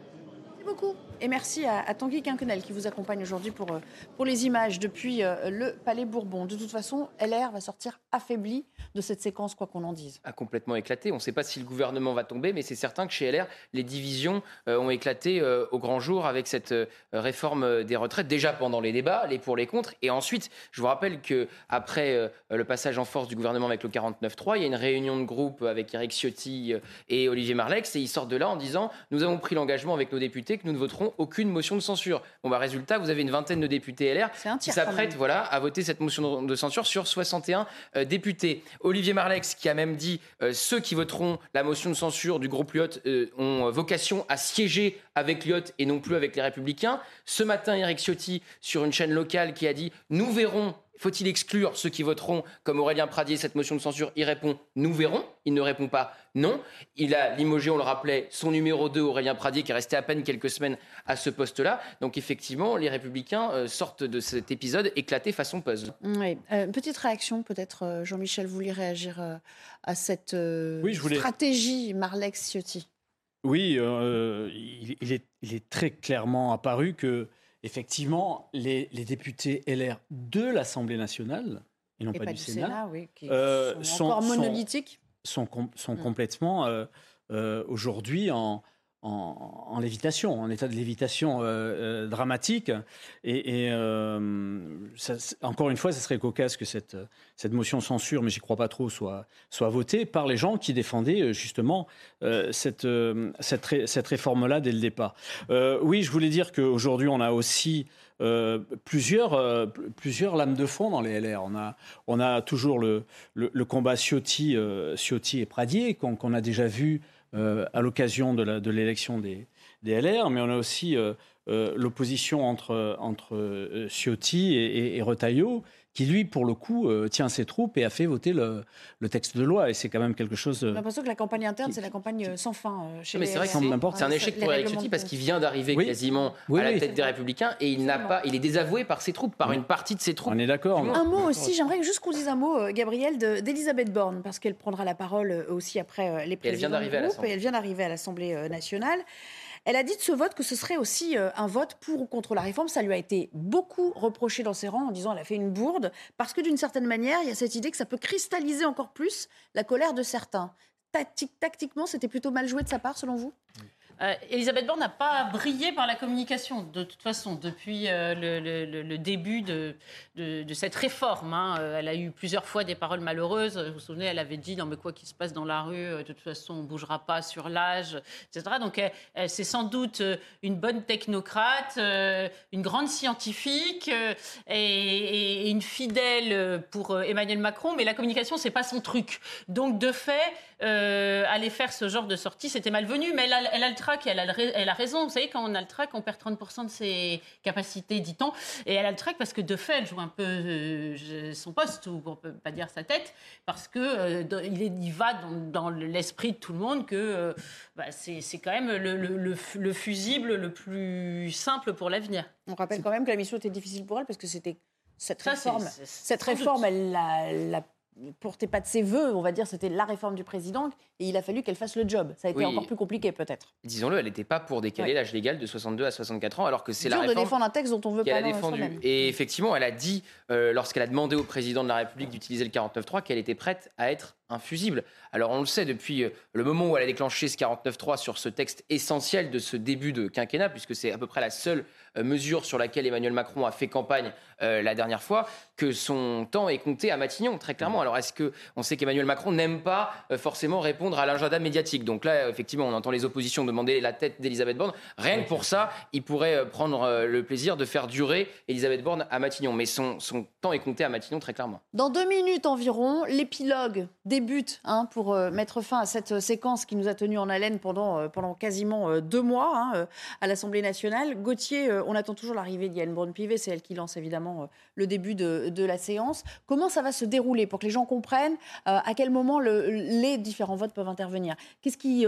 Merci beaucoup. Et merci à, Tanguy Quinquenel qui vous accompagne aujourd'hui pour, euh, pour les images depuis euh, le Palais Bourbon. De toute façon, LR va sortir affaibli de cette séquence, quoi qu'on en dise. a complètement éclaté. On ne sait pas si le gouvernement va tomber, mais c'est certain que chez LR, les divisions euh, ont éclaté au grand jour avec cette réforme des retraites, déjà pendant les débats, les pour, les contre. Et ensuite, je vous rappelle que après le passage en force du gouvernement avec le 49-3, il y a une réunion de groupe avec Eric Ciotti et Olivier Marlex, et ils sortent de là en disant Nous avons pris l'engagement avec nos députés que nous ne voterons aucune motion de censure. Bon, bah, résultat, vous avez une vingtaine de députés LR qui s'apprêtent voilà, à voter cette motion de censure sur 61 euh, députés. Olivier Marlex qui a même dit euh, ceux qui voteront la motion de censure du groupe Lyot euh, ont vocation à siéger avec Lyot et non plus avec les Républicains. Ce matin, Eric Ciotti sur une chaîne locale qui a dit nous verrons. Faut-il exclure ceux qui voteront comme Aurélien Pradier cette motion de censure? Il répond nous verrons. Il ne répond pas non. Il a limogé, on le rappelait, son numéro 2, Aurélien Pradier, qui est resté à peine quelques semaines à ce poste-là. Donc effectivement, les Républicains euh, sortent de cet épisode éclaté façon puzzle. Oui. Euh, petite réaction, peut-être, euh, Jean-Michel, vous voulez réagir à cette euh, Oui, je voulais- stratégie Marlex-Ciotti Oui, euh, il, il est, il est très clairement apparu que, effectivement, les, les députés LR de l'Assemblée nationale, et non Et pas, du Sénat, oui, qui euh, sont encore monolithiques. sont, com- sont Mm. complètement euh, euh, aujourd'hui en, en, lévitation, en état de lévitation euh, euh, dramatique. Et, euh, encore une fois, ce serait cocasse que cette, cette motion censure, mais j'y crois pas trop, soit, votée par les gens qui défendaient justement cette, cette, ré- cette réforme-là dès le départ. Oui, je voulais dire qu'aujourd'hui, on a aussi plusieurs, pl- plusieurs lames de fond dans les LR. On a, toujours le, combat Ciotti, et Pradier qu'on a déjà vu à l'occasion de la- de l'élection des, LR, mais on a aussi euh, euh, l'opposition entre, entre euh, Ciotti et, et- et Retailleau, qui lui, pour le coup, euh, tient ses troupes et a fait voter le, le texte de loi. Et c'est quand même quelque chose... J'ai euh, l'impression que la campagne interne, c'est la campagne euh, sans fin chez mais les c'est vrai que c'est un échec pour Eric Ciotti parce qu'il vient d'arriver Oui. quasiment Oui, à la tête des Républicains et il n'a pas, il est désavoué par ses troupes, par une partie de ses troupes. On est d'accord. Un mot aussi, j'aimerais juste qu'on dise un mot, Gabriel, de- d'Elisabeth Borne, parce qu'elle prendra la parole aussi après les présidents et elle vient d'arriver à l'Assemblée euh, nationale. Elle a dit de ce vote que ce serait aussi euh, un vote pour ou contre la réforme. Ça lui a été beaucoup reproché dans ses rangs en disant qu'elle a fait une bourde, parce que d'une certaine manière, il y a cette idée que ça peut cristalliser encore plus la colère de certains. Tactique- tactiquement, c'était plutôt mal joué de sa part, selon vous? Euh, Elisabeth Borne n'a pas brillé par la communication, de toute façon, depuis euh, le, début de, cette réforme. hein. Euh, Elle a eu plusieurs fois des paroles malheureuses. Vous vous souvenez, elle avait dit Non, mais quoi qu'il se passe dans la rue, de toute façon, on ne bougera pas sur l'âge, etc. Donc, c'est sans doute une bonne technocrate, une grande scientifique et, une fidèle pour Emmanuel Macron, mais la communication, c'est pas son truc. Donc, de fait, aller faire ce genre de sortie, c'était malvenu, mais elle a, elle a le trac et elle a, le elle a raison. Vous savez, quand on a le trac, on perd 30% de ses capacités, dit-on. Et elle a le trac parce que, de fait, elle joue un peu euh, son poste, ou on peut pas dire sa tête, parce que euh, il, est- il va dans, dans l'esprit de tout le monde que euh, bah, c'est c'est quand même le, le- le fusible le plus simple pour l'avenir. On rappelle quand même que la mission était difficile pour elle parce que c'était cette Ça, réforme. Cette réforme, doute. elle la portait pas de ses voeux, on va dire, c'était la réforme du président, et il a fallu qu'elle fasse le job. Ça a été Oui. encore plus compliqué peut-être. Disons-le, elle n'était pas pour décaler l'âge légal de 62 à 64 ans, alors que c'est la Dur de réforme défendre un texte dont on veut pas a dans défendu. Et effectivement, elle a dit, euh, lorsqu'elle a demandé au président de la République d'utiliser le 49.3, qu'elle était prête à être infusible. Alors on le sait depuis euh, le moment où elle a déclenché ce 49.3 sur ce texte essentiel de ce début de quinquennat, puisque c'est à peu près la seule euh, mesure sur laquelle Emmanuel Macron a fait campagne euh, la dernière fois, que son temps est compté à Matignon, très clairement. Alors est-ce que on sait qu'Emmanuel Macron n'aime pas forcément répondre à l'agenda médiatique? Donc là, effectivement, on entend les oppositions demander la tête d'Elisabeth Borne. Rien que pour ça, il pourrait prendre le plaisir de faire durer Elisabeth Borne à Matignon. Mais son, son temps est compté à Matignon, très clairement. Dans deux minutes environ, l'épilogue des débute hein, pour euh, mettre fin à cette euh, séquence qui nous a tenus en haleine pendant, euh, pendant quasiment deux mois hein, à l'Assemblée nationale. Gauthier, on attend toujours l'arrivée d'Yann Braun-Pivet, c'est elle qui lance évidemment le début de, la séance. Comment ça va se dérouler pour que les gens comprennent à quel moment le- les différents votes peuvent intervenir? Qu'est-ce qui,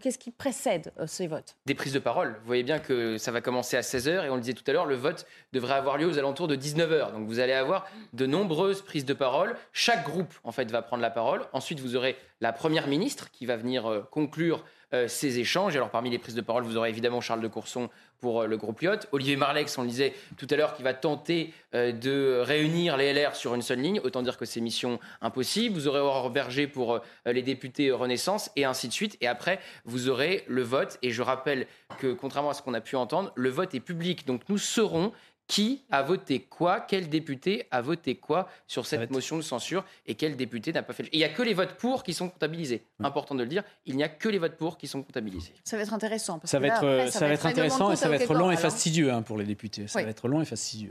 qu'est-ce qui précède ces votes? Des prises de parole. Vous voyez bien que ça va commencer à 16h et on le disait tout à l'heure, le vote devrait avoir lieu aux alentours de 19h. Donc vous allez avoir de nombreuses prises de parole. Chaque groupe en fait va prendre la parole. Ensuite vous aurez la première ministre qui va venir euh, conclure euh, ces échanges. Alors parmi les prises de parole, vous aurez évidemment Charles de Courson pour euh, le groupe Lyot, Olivier Marlex, on le disait tout à l'heure, qui va tenter de réunir les LR sur une seule ligne. Autant dire que c'est mission impossible. Vous aurez Aurore Berger pour les députés Renaissance et ainsi de suite. Et après, vous aurez le vote. Et je rappelle que contrairement à ce qu'on a pu entendre, le vote est public. Donc nous saurons qui a voté quoi, quel député a voté quoi sur cette motion de censure et quel député n'a pas fait. le- Et il n'y a que les votes pour qui sont comptabilisés. Important de le dire, il n'y a que les votes pour qui sont comptabilisés. Ça va être intéressant. parce Ça que va là, être, après, ça va être règlement de intéressant et ça à va être long et fastidieux hein, pour les députés. Ça Oui. va être long et fastidieux.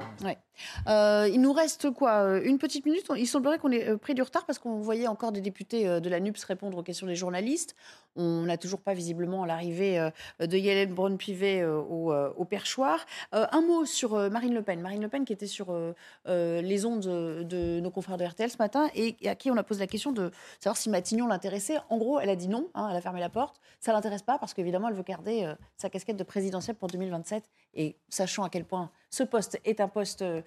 Euh, il nous reste quoi? Euh, Une petite minute. Il semblerait qu'on ait euh, pris du retard parce qu'on voyait encore des députés euh, de la NUPS répondre aux questions des journalistes. On n'a toujours pas visiblement l'arrivée de Yellen Braun-Pivet au, au perchoir. Euh, un mot sur euh, Marine Le Pen. Marine Le Pen qui était sur euh, euh, les ondes de, nos confrères de RTL ce matin et à qui on a posé la question de savoir si Matignon l'intéressait. En gros, elle a dit non. hein, elle a fermé la porte. Ça l'intéresse pas parce qu'évidemment, elle veut garder euh, sa casquette de présidentielle pour 2027. Et sachant à quel point ce poste est un poste, euh,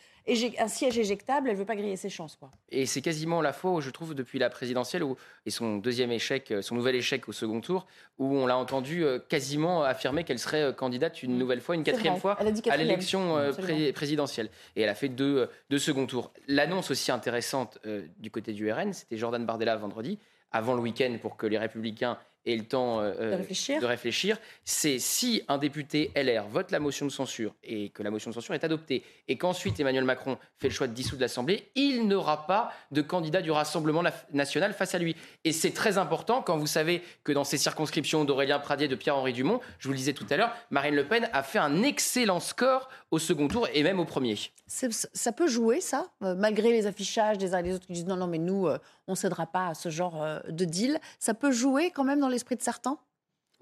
un siège éjectable, elle veut pas griller ses chances, quoi. Et c'est quasiment la fois où je trouve depuis la présidentielle où, et son deuxième échec, euh, son nouvel échec au second tour, où on l'a entendu euh, quasiment affirmer qu'elle serait candidate une nouvelle fois, une quatrième vrai. fois à l'élection pré- présidentielle. Et elle a fait deux, deux second tours. L'annonce aussi intéressante euh, du côté du RN, c'était Jordan Bardella vendredi, avant le week-end pour que les républicains aient le temps euh, réfléchir. de réfléchir, c'est si un député LR vote la motion de censure et que la motion de censure est adoptée et qu'ensuite Emmanuel Macron fait le choix de dissoudre l'Assemblée, il n'aura pas de candidat du Rassemblement national face à lui. Et c'est très important quand vous savez que dans ces circonscriptions d'Aurélien Pradier, de Pierre-Henri Dumont, je vous le disais tout à l'heure, Marine Le Pen a fait un excellent score au second tour et même au premier. Ça peut jouer, ça, euh, malgré les affichages des uns et des autres qui disent non, non, mais nous, euh, on cédera pas à ce genre euh, de deal. Ça peut jouer quand même dans l'esprit de certains?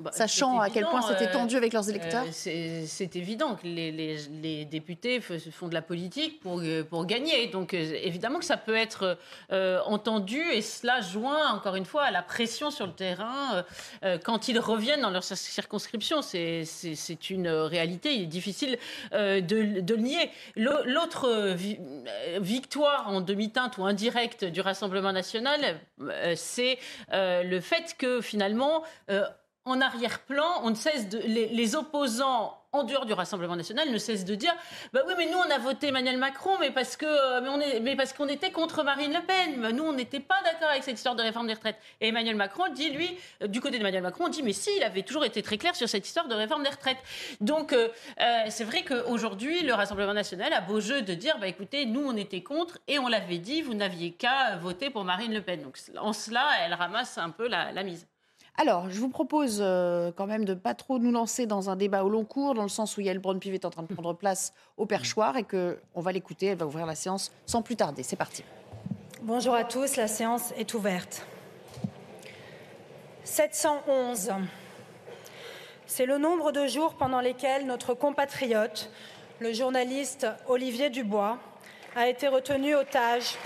Bah, Sachant à quel point c'était euh, tendu avec leurs électeurs euh, c'est évident que les, les- les députés font de la politique pour, euh, pour gagner. Donc évidemment que ça peut être euh, entendu et cela joint encore une fois à la pression sur le terrain euh, quand ils reviennent dans leur cir- circonscription. C'est- une réalité. Il est difficile de, de le nier. L'autre vi- victoire en demi-teinte ou indirecte du Rassemblement national, c'est le fait que finalement en arrière-plan, on ne cesse les, opposants en dehors du Rassemblement national ne cessent de dire bah oui mais nous on a voté Emmanuel Macron mais parce que euh, mais parce qu'on était contre Marine Le Pen. Mais nous on n'était pas d'accord avec cette histoire de réforme des retraites. Et Emmanuel Macron dit lui euh, du côté d'Emmanuel Macron on dit mais si il avait toujours été très clair sur cette histoire de réforme des retraites. Donc euh, c'est vrai qu'aujourd'hui le Rassemblement national a beau jeu de dire bah écoutez nous on était contre et on l'avait dit vous n'aviez qu'à voter pour Marine Le Pen. Donc en cela elle ramasse un peu la mise Alors, je vous propose euh, quand même de pas trop nous lancer dans un débat au long cours, dans le sens où Yael Braun-Pivet est en train de prendre place au perchoir et que on va l'écouter. Elle va ouvrir la séance sans plus tarder. C'est parti. Bonjour à tous, la séance est ouverte. 711. C'est le nombre de jours pendant lesquels notre compatriote, le journaliste Olivier Dubois, a été retenu otage.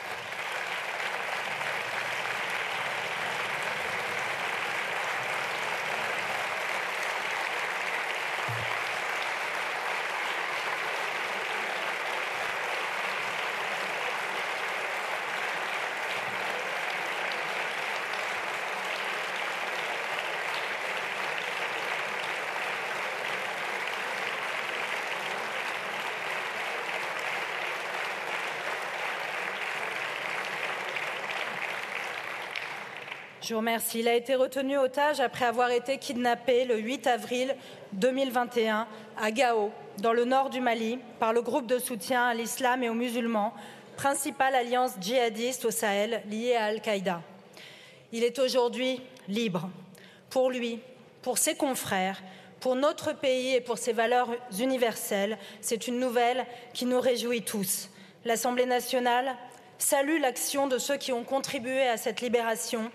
Je vous remercie. Il a été retenu otage après avoir été kidnappé le 8 avril 2021 à Gao, dans le nord du Mali, par le groupe de soutien à l'islam et aux musulmans, principale alliance djihadiste au Sahel liée à Al-Qaïda. Il est aujourd'hui libre. Pour lui, pour ses confrères, pour notre pays et pour ses valeurs universelles, c'est une nouvelle qui nous réjouit tous. L'Assemblée nationale salue l'action de ceux qui ont contribué à cette libération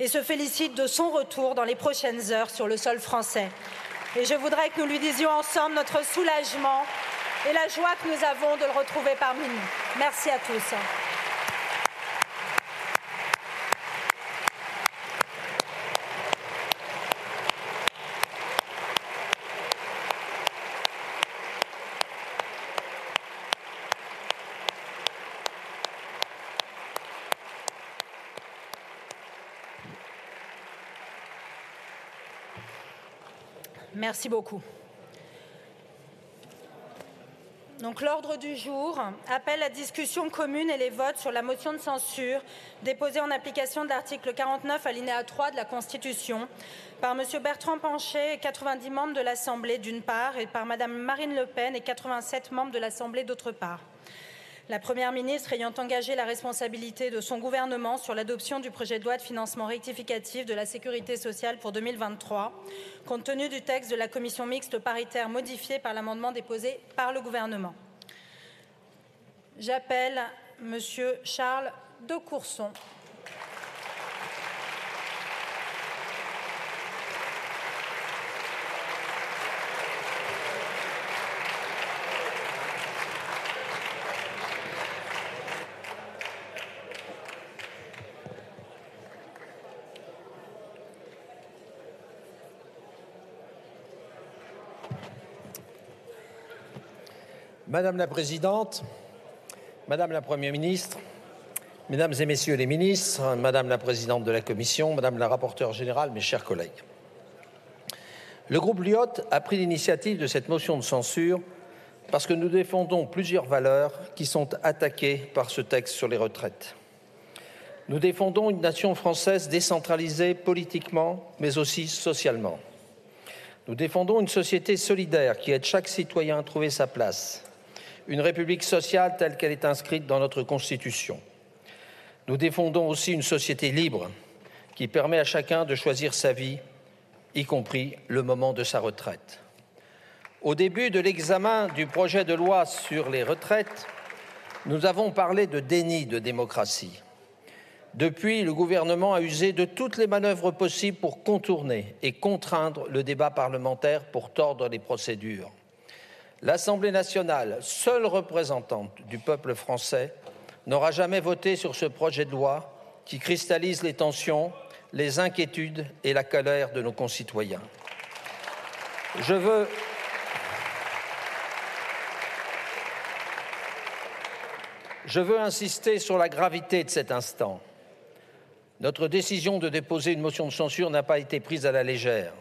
et se félicite de son retour dans les prochaines heures sur le sol français. Et je voudrais que nous lui disions ensemble notre soulagement et la joie que nous avons de le retrouver parmi nous. Merci à tous. Merci beaucoup. Donc l'ordre du jour appelle la discussion commune et les votes sur la motion de censure déposée en application de l'article 49 alinéa 3 de la Constitution par M. Bertrand Pancher et 90 membres de l'Assemblée d'une part et par Mme Marine Le Pen et 87 membres de l'Assemblée d'autre part. La Première ministre ayant engagé la responsabilité de son gouvernement sur l'adoption du projet de loi de financement rectificatif de la sécurité sociale pour 2023, compte tenu du texte de la commission mixte paritaire modifié par l'amendement déposé par le gouvernement. J'appelle Monsieur Charles de Courson. Madame la Présidente, Madame la Première ministre, Mesdames et Messieurs les ministres, Madame la Présidente de la Commission, Madame la rapporteure générale, mes chers collègues. Le groupe Lyot a pris l'initiative de cette motion de censure parce que nous défendons plusieurs valeurs qui sont attaquées par ce texte sur les retraites. Nous défendons une nation française décentralisée politiquement, mais aussi socialement. Nous défendons une société solidaire qui aide chaque citoyen à trouver sa place, une république sociale telle qu'elle est inscrite dans notre Constitution. Nous défendons aussi une société libre qui permet à chacun de choisir sa vie, y compris le moment de sa retraite. Au début de l'examen du projet de loi sur les retraites, nous avons parlé de déni de démocratie. Depuis, le gouvernement a usé de toutes les manœuvres possibles pour contourner et contraindre le débat parlementaire pour tordre les procédures l'Assemblée nationale, seule représentante du peuple français, n'aura jamais voté sur ce projet de loi qui cristallise les tensions, les inquiétudes et la colère de nos concitoyens. Je veux, insister sur la gravité de cet instant. Notre décision de déposer une motion de censure n'a pas été prise à la légère.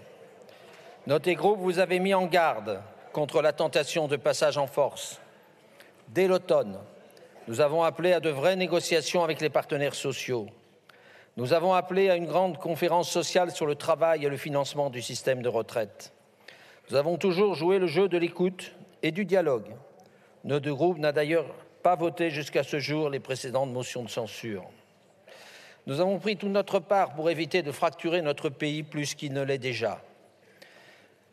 Notre groupe vous avait mis en garde contre la tentation de passage en force. Dès l'automne, nous avons appelé à de vraies négociations avec les partenaires sociaux. Nous avons appelé à une grande conférence sociale sur le travail et le financement du système de retraite. Nous avons toujours joué le jeu de l'écoute et du dialogue. Notre groupe n'a d'ailleurs pas voté jusqu'à ce jour les précédentes motions de censure. Nous avons pris toute notre part pour éviter de fracturer notre pays plus qu'il ne l'est déjà.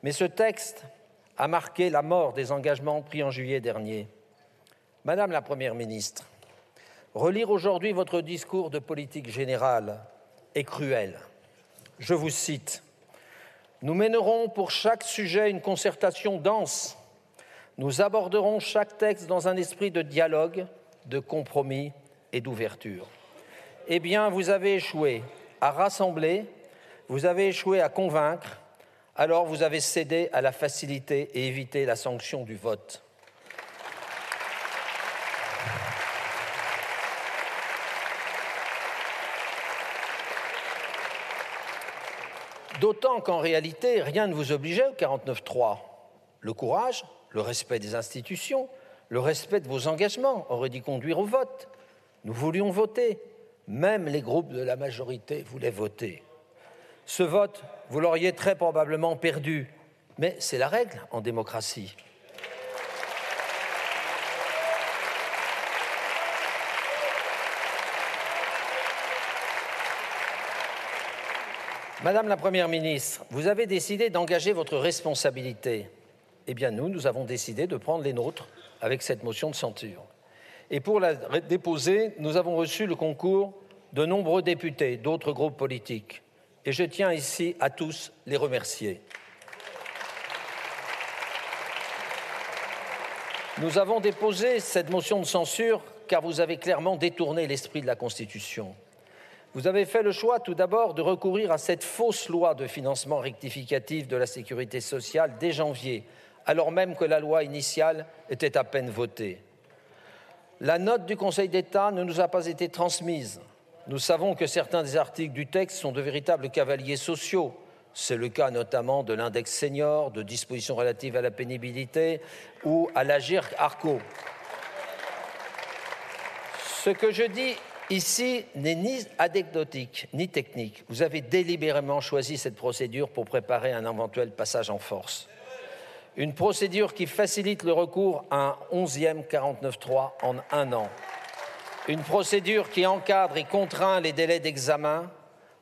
Mais ce texte a marqué la mort des engagements pris en juillet dernier. Madame la Première ministre, relire aujourd'hui votre discours de politique générale est cruel. Je vous cite Nous mènerons pour chaque sujet une concertation dense. Nous aborderons chaque texte dans un esprit de dialogue, de compromis et d'ouverture. Eh bien, vous avez échoué à rassembler, vous avez échoué à convaincre, alors vous avez cédé à la facilité et évité la sanction du vote. D'autant qu'en réalité, rien ne vous obligeait au 49-3. Le courage, le respect des institutions, le respect de vos engagements auraient dû conduire au vote. Nous voulions voter. Même les groupes de la majorité voulaient voter. Ce vote, vous l'auriez très probablement perdu, mais c'est la règle en démocratie. Madame la Première ministre, vous avez décidé d'engager votre responsabilité. Eh bien, nous, nous avons décidé de prendre les nôtres avec cette motion de censure. Et pour la déposer, nous avons reçu le concours de nombreux députés d'autres groupes politiques. Et je tiens ici à tous les remercier. Nous avons déposé cette motion de censure car vous avez clairement détourné l'esprit de la Constitution. Vous avez fait le choix tout d'abord de recourir à cette fausse loi de financement rectificatif de la sécurité sociale dès janvier, alors même que la loi initiale était à peine votée. La note du Conseil d'État ne nous a pas été transmise. Nous savons que certains des articles du texte sont de véritables cavaliers sociaux. C'est le cas notamment de l'index senior, de dispositions relatives à la pénibilité ou à l'agir ARCO. Ce que je dis ici n'est ni anecdotique ni technique. Vous avez délibérément choisi cette procédure pour préparer un éventuel passage en force. Une procédure qui facilite le recours à un 11e 49.3 en un an. Une procédure qui encadre et contraint les délais d'examen,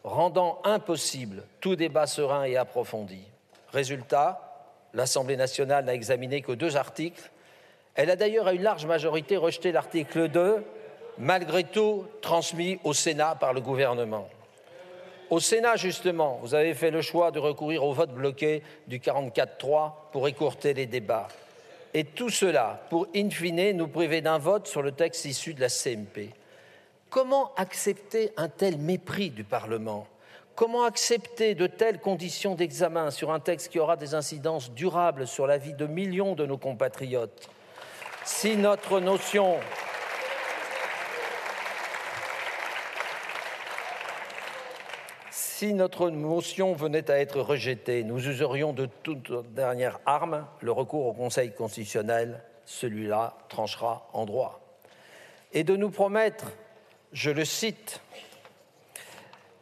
rendant impossible tout débat serein et approfondi. Résultat, l'Assemblée nationale n'a examiné que deux articles. Elle a d'ailleurs à une large majorité rejeté l'article 2, malgré tout transmis au Sénat par le gouvernement. Au Sénat, justement, vous avez fait le choix de recourir au vote bloqué du 44-3 pour écourter les débats. Et tout cela pour, in fine, nous priver d'un vote sur le texte issu de la CMP. Comment accepter un tel mépris du Parlement? Comment accepter de telles conditions d'examen sur un texte qui aura des incidences durables sur la vie de millions de nos compatriotes? Si notre notion Si notre motion venait à être rejetée, nous userions de toute dernière arme, le recours au Conseil constitutionnel. Celui-là tranchera en droit. Et de nous promettre, je le cite,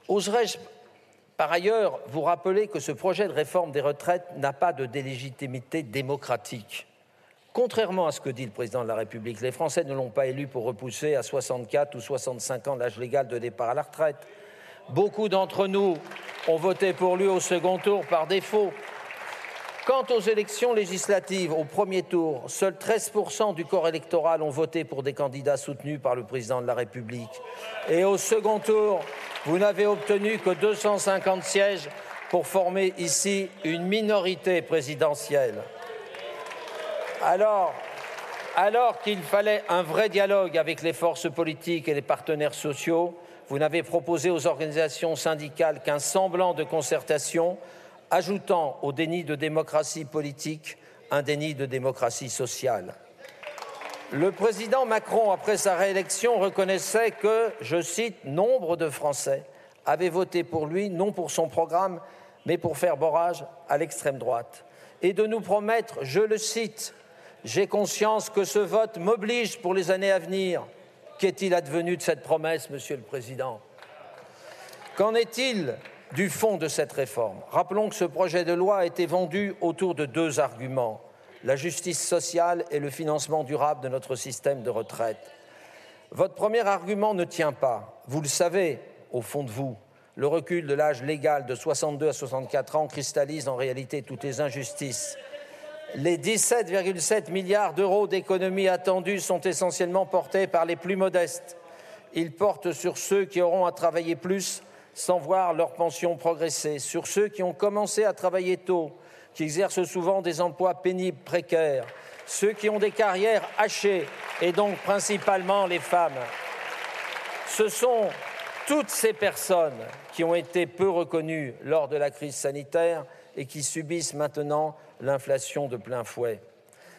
Oserais-je par ailleurs vous rappeler que ce projet de réforme des retraites n'a pas de délégitimité démocratique? Contrairement à ce que dit le président de la République, les Français ne l'ont pas élu pour repousser à 64 ou 65 ans l'âge légal de départ à la retraite. Beaucoup d'entre nous ont voté pour lui au second tour par défaut. Quant aux élections législatives, au premier tour, seuls 13% du corps électoral ont voté pour des candidats soutenus par le président de la République. Et au second tour, vous n'avez obtenu que 250 sièges pour former ici une minorité présidentielle. Alors, alors qu'il fallait un vrai dialogue avec les forces politiques et les partenaires sociaux, vous n'avez proposé aux organisations syndicales qu'un semblant de concertation, ajoutant au déni de démocratie politique un déni de démocratie sociale. Le président Macron, après sa réélection, reconnaissait que, je cite, nombre de Français avaient voté pour lui, non pour son programme, mais pour faire borrage à l'extrême droite. Et de nous promettre, je le cite, j'ai conscience que ce vote m'oblige pour les années à venir Qu'est-il advenu de cette promesse, Monsieur le Président? Qu'en est-il du fond de cette réforme? Rappelons que ce projet de loi a été vendu autour de deux arguments la justice sociale et le financement durable de notre système de retraite. Votre premier argument ne tient pas. Vous le savez, au fond de vous, le recul de l'âge légal de 62 à 64 ans cristallise en réalité toutes les injustices les 17,7 milliards d'euros d'économies attendues sont essentiellement portés par les plus modestes. Ils portent sur ceux qui auront à travailler plus sans voir leur pension progresser, sur ceux qui ont commencé à travailler tôt, qui exercent souvent des emplois pénibles, précaires, ceux qui ont des carrières hachées, et donc principalement les femmes. Ce sont toutes ces personnes qui ont été peu reconnues lors de la crise sanitaire et qui subissent maintenant l'inflation de plein fouet.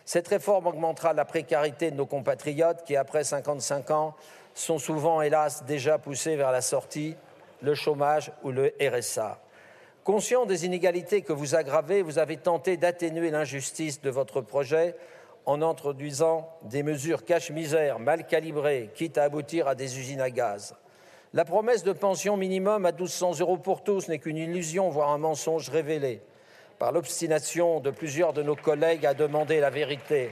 Cette réforme augmentera la précarité de nos compatriotes qui, après 55 ans, sont souvent, hélas, déjà poussés vers la sortie, le chômage ou le RSA. Conscient des inégalités que vous aggravez, vous avez tenté d'atténuer l'injustice de votre projet en introduisant des mesures cache-misère mal calibrées, quitte à aboutir à des usines à gaz. La promesse de pension minimum à 1200 euros pour tous n'est qu'une illusion, voire un mensonge révélé par l'obstination de plusieurs de nos collègues à demander la vérité.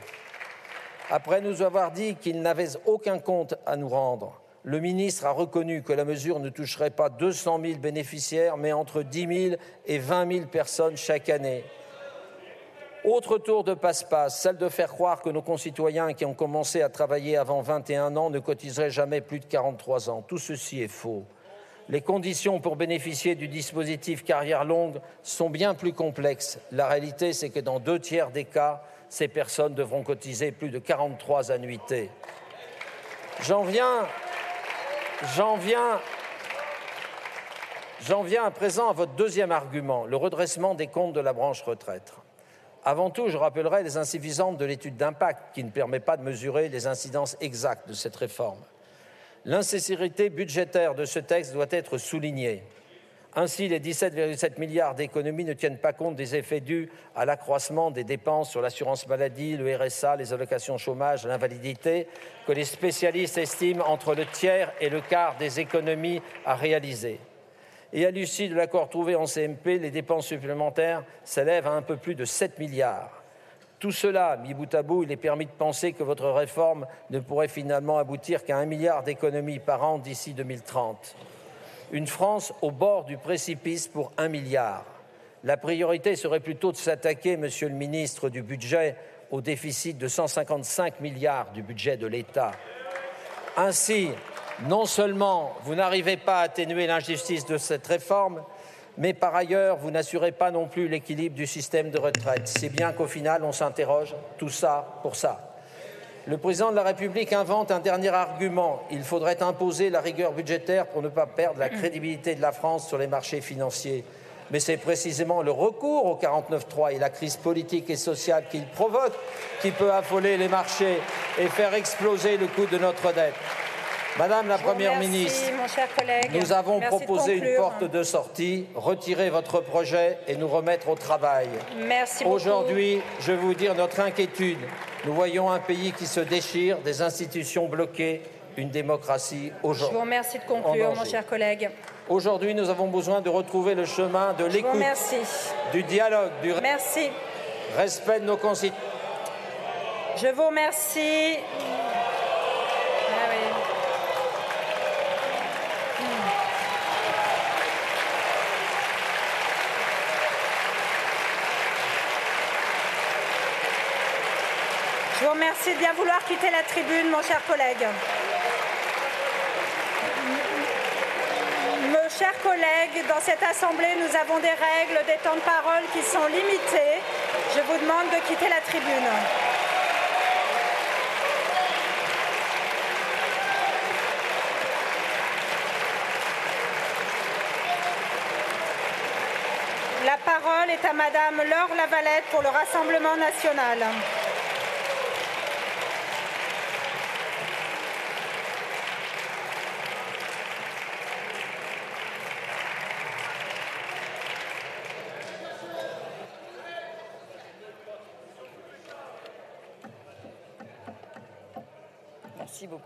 Après nous avoir dit qu'il n'avait aucun compte à nous rendre, le ministre a reconnu que la mesure ne toucherait pas 200 000 bénéficiaires, mais entre 10 000 et 20 000 personnes chaque année. Autre tour de passe-passe, celle de faire croire que nos concitoyens qui ont commencé à travailler avant 21 ans ne cotiseraient jamais plus de 43 ans. Tout ceci est faux. Les conditions pour bénéficier du dispositif carrière longue sont bien plus complexes. La réalité, c'est que dans deux tiers des cas, ces personnes devront cotiser plus de 43 annuités. J'en viens, j'en viens, j'en viens à présent à votre deuxième argument, le redressement des comptes de la branche retraite. Avant tout, je rappellerai les insuffisances de l'étude d'impact qui ne permet pas de mesurer les incidences exactes de cette réforme. L'insincérité budgétaire de ce texte doit être soulignée. Ainsi, les 17,7 milliards d'économies ne tiennent pas compte des effets dus à l'accroissement des dépenses sur l'assurance maladie, le RSA, les allocations chômage, l'invalidité, que les spécialistes estiment entre le tiers et le quart des économies à réaliser. Et à l'issue de l'accord trouvé en CMP, les dépenses supplémentaires s'élèvent à un peu plus de 7 milliards. Tout cela, mis bout à bout, il est permis de penser que votre réforme ne pourrait finalement aboutir qu'à un milliard d'économies par an d'ici 2030 une France au bord du précipice pour un milliard. La priorité serait plutôt de s'attaquer, Monsieur le ministre du Budget, au déficit de 155 milliards du budget de l'État. Ainsi, non seulement vous n'arrivez pas à atténuer l'injustice de cette réforme, mais par ailleurs, vous n'assurez pas non plus l'équilibre du système de retraite. C'est bien qu'au final, on s'interroge tout ça pour ça. Le président de la République invente un dernier argument. Il faudrait imposer la rigueur budgétaire pour ne pas perdre la crédibilité de la France sur les marchés financiers. Mais c'est précisément le recours au 49.3 et la crise politique et sociale qu'il provoque qui peut affoler les marchés et faire exploser le coût de notre dette. Madame la Première ministre, nous avons proposé une porte de sortie, retirer votre projet et nous remettre au travail. Aujourd'hui, je vais vous dire notre inquiétude. Nous voyons un pays qui se déchire, des institutions bloquées, une démocratie aujourd'hui. Je vous remercie de conclure, mon cher collègue. Aujourd'hui, nous avons besoin de retrouver le chemin de l'écoute, du dialogue, du Merci. respect de nos concitoyens. Je vous remercie. Je vous remercie de bien vouloir quitter la tribune, mon cher collègue. Mes chers collègues, dans cette Assemblée, nous avons des règles, des temps de parole qui sont limités. Je vous demande de quitter la tribune. La parole est à Madame Laure Lavalette pour le Rassemblement national.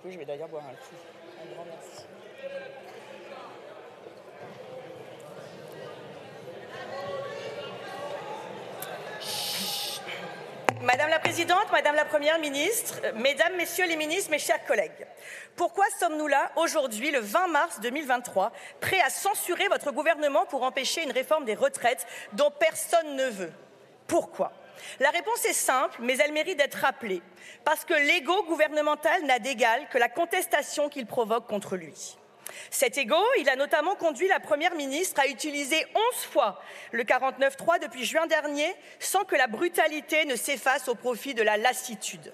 Je vais d'ailleurs boire un coup. Un grand merci. Madame la Présidente, Madame la Première ministre, Mesdames, Messieurs les ministres, mes chers collègues, pourquoi sommes-nous là aujourd'hui, le 20 mars 2023, prêts à censurer votre gouvernement pour empêcher une réforme des retraites dont personne ne veut? Pourquoi? La réponse est simple, mais elle mérite d'être rappelée, parce que l'ego gouvernemental n'a d'égal que la contestation qu'il provoque contre lui. Cet ego, il a notamment conduit la Première ministre à utiliser onze fois le 49.3 depuis juin dernier, sans que la brutalité ne s'efface au profit de la lassitude.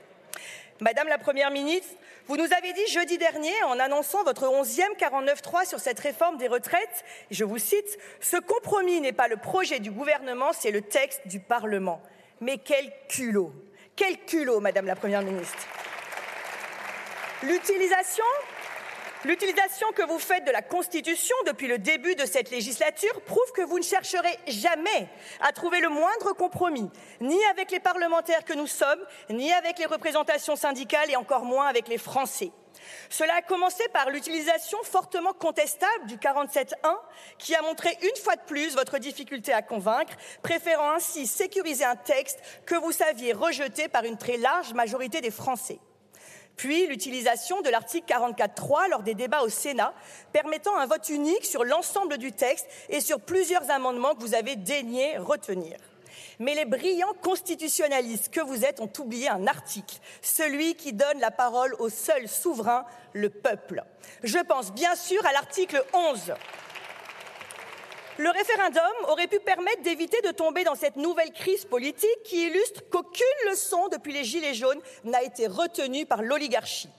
Madame la Première ministre, vous nous avez dit jeudi dernier, en annonçant votre onzième 49.3 sur cette réforme des retraites, je vous cite, Ce compromis n'est pas le projet du gouvernement, c'est le texte du Parlement. Mais quel culot Quel culot, Madame la Première ministre L'utilisation L'utilisation que vous faites de la Constitution depuis le début de cette législature prouve que vous ne chercherez jamais à trouver le moindre compromis, ni avec les parlementaires que nous sommes, ni avec les représentations syndicales et encore moins avec les Français. Cela a commencé par l'utilisation fortement contestable du 47.1 qui a montré une fois de plus votre difficulté à convaincre, préférant ainsi sécuriser un texte que vous saviez rejeté par une très large majorité des Français puis l'utilisation de l'article 44.3 lors des débats au Sénat, permettant un vote unique sur l'ensemble du texte et sur plusieurs amendements que vous avez daigné retenir. Mais les brillants constitutionnalistes que vous êtes ont oublié un article, celui qui donne la parole au seul souverain, le peuple. Je pense bien sûr à l'article 11. Le référendum aurait pu permettre d'éviter de tomber dans cette nouvelle crise politique qui illustre qu'aucune leçon depuis les Gilets jaunes n'a été retenue par l'oligarchie.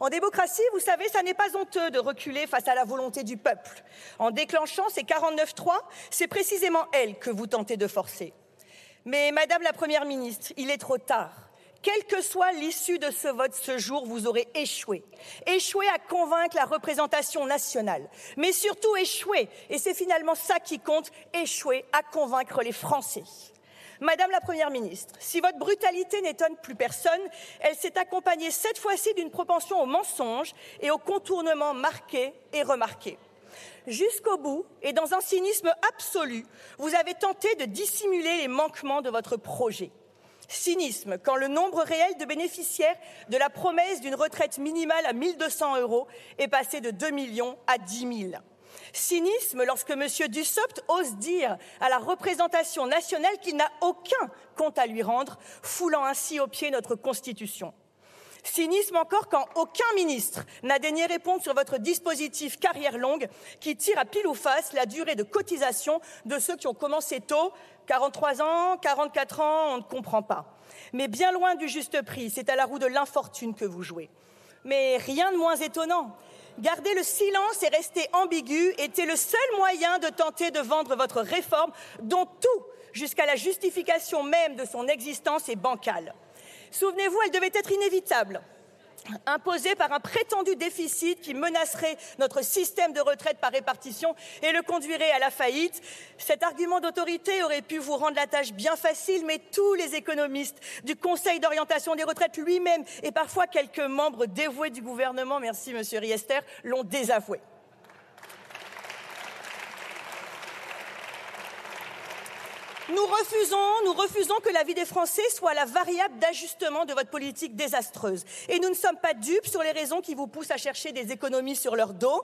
En démocratie, vous savez, ça n'est pas honteux de reculer face à la volonté du peuple. En déclenchant ces 49-3, c'est précisément elle que vous tentez de forcer. Mais Madame la Première ministre, il est trop tard. Quelle que soit l'issue de ce vote ce jour, vous aurez échoué. Échoué à convaincre la représentation nationale, mais surtout échoué, et c'est finalement ça qui compte, échoué à convaincre les Français. Madame la Première ministre, si votre brutalité n'étonne plus personne, elle s'est accompagnée cette fois-ci d'une propension au mensonge et au contournement marqué et remarqué. Jusqu'au bout, et dans un cynisme absolu, vous avez tenté de dissimuler les manquements de votre projet. Cynisme quand le nombre réel de bénéficiaires de la promesse d'une retraite minimale à 1200 euros est passé de 2 millions à 10 000. Cynisme lorsque M. Dussopt ose dire à la représentation nationale qu'il n'a aucun compte à lui rendre, foulant ainsi au pied notre Constitution. Cynisme encore quand aucun ministre n'a daigné répondre sur votre dispositif carrière longue qui tire à pile ou face la durée de cotisation de ceux qui ont commencé tôt, 43 ans, 44 ans, on ne comprend pas. Mais bien loin du juste prix, c'est à la roue de l'infortune que vous jouez. Mais rien de moins étonnant. Garder le silence et rester ambigu était le seul moyen de tenter de vendre votre réforme dont tout, jusqu'à la justification même de son existence, est bancal. Souvenez-vous, elle devait être inévitable imposée par un prétendu déficit qui menacerait notre système de retraite par répartition et le conduirait à la faillite. Cet argument d'autorité aurait pu vous rendre la tâche bien facile, mais tous les économistes du Conseil d'orientation des retraites lui-même et parfois quelques membres dévoués du gouvernement, merci monsieur Riester, l'ont désavoué. Nous refusons, nous refusons que la vie des Français soit la variable d'ajustement de votre politique désastreuse. Et nous ne sommes pas dupes sur les raisons qui vous poussent à chercher des économies sur leur dos.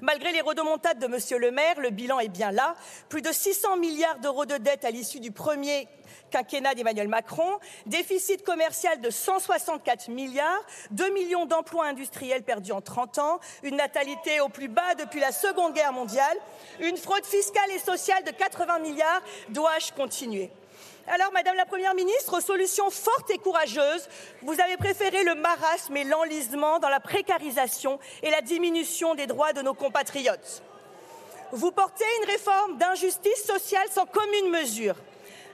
Malgré les rodomontades de Monsieur le maire, le bilan est bien là. Plus de 600 milliards d'euros de dettes à l'issue du premier quinquennat d'Emmanuel Macron, déficit commercial de 164 milliards, 2 millions d'emplois industriels perdus en 30 ans, une natalité au plus bas depuis la Seconde Guerre mondiale, une fraude fiscale et sociale de 80 milliards. Dois-je continuer? Alors, Madame la Première ministre, solution forte et courageuse, vous avez préféré le marasme et l'enlisement dans la précarisation et la diminution des droits de nos compatriotes. Vous portez une réforme d'injustice sociale sans commune mesure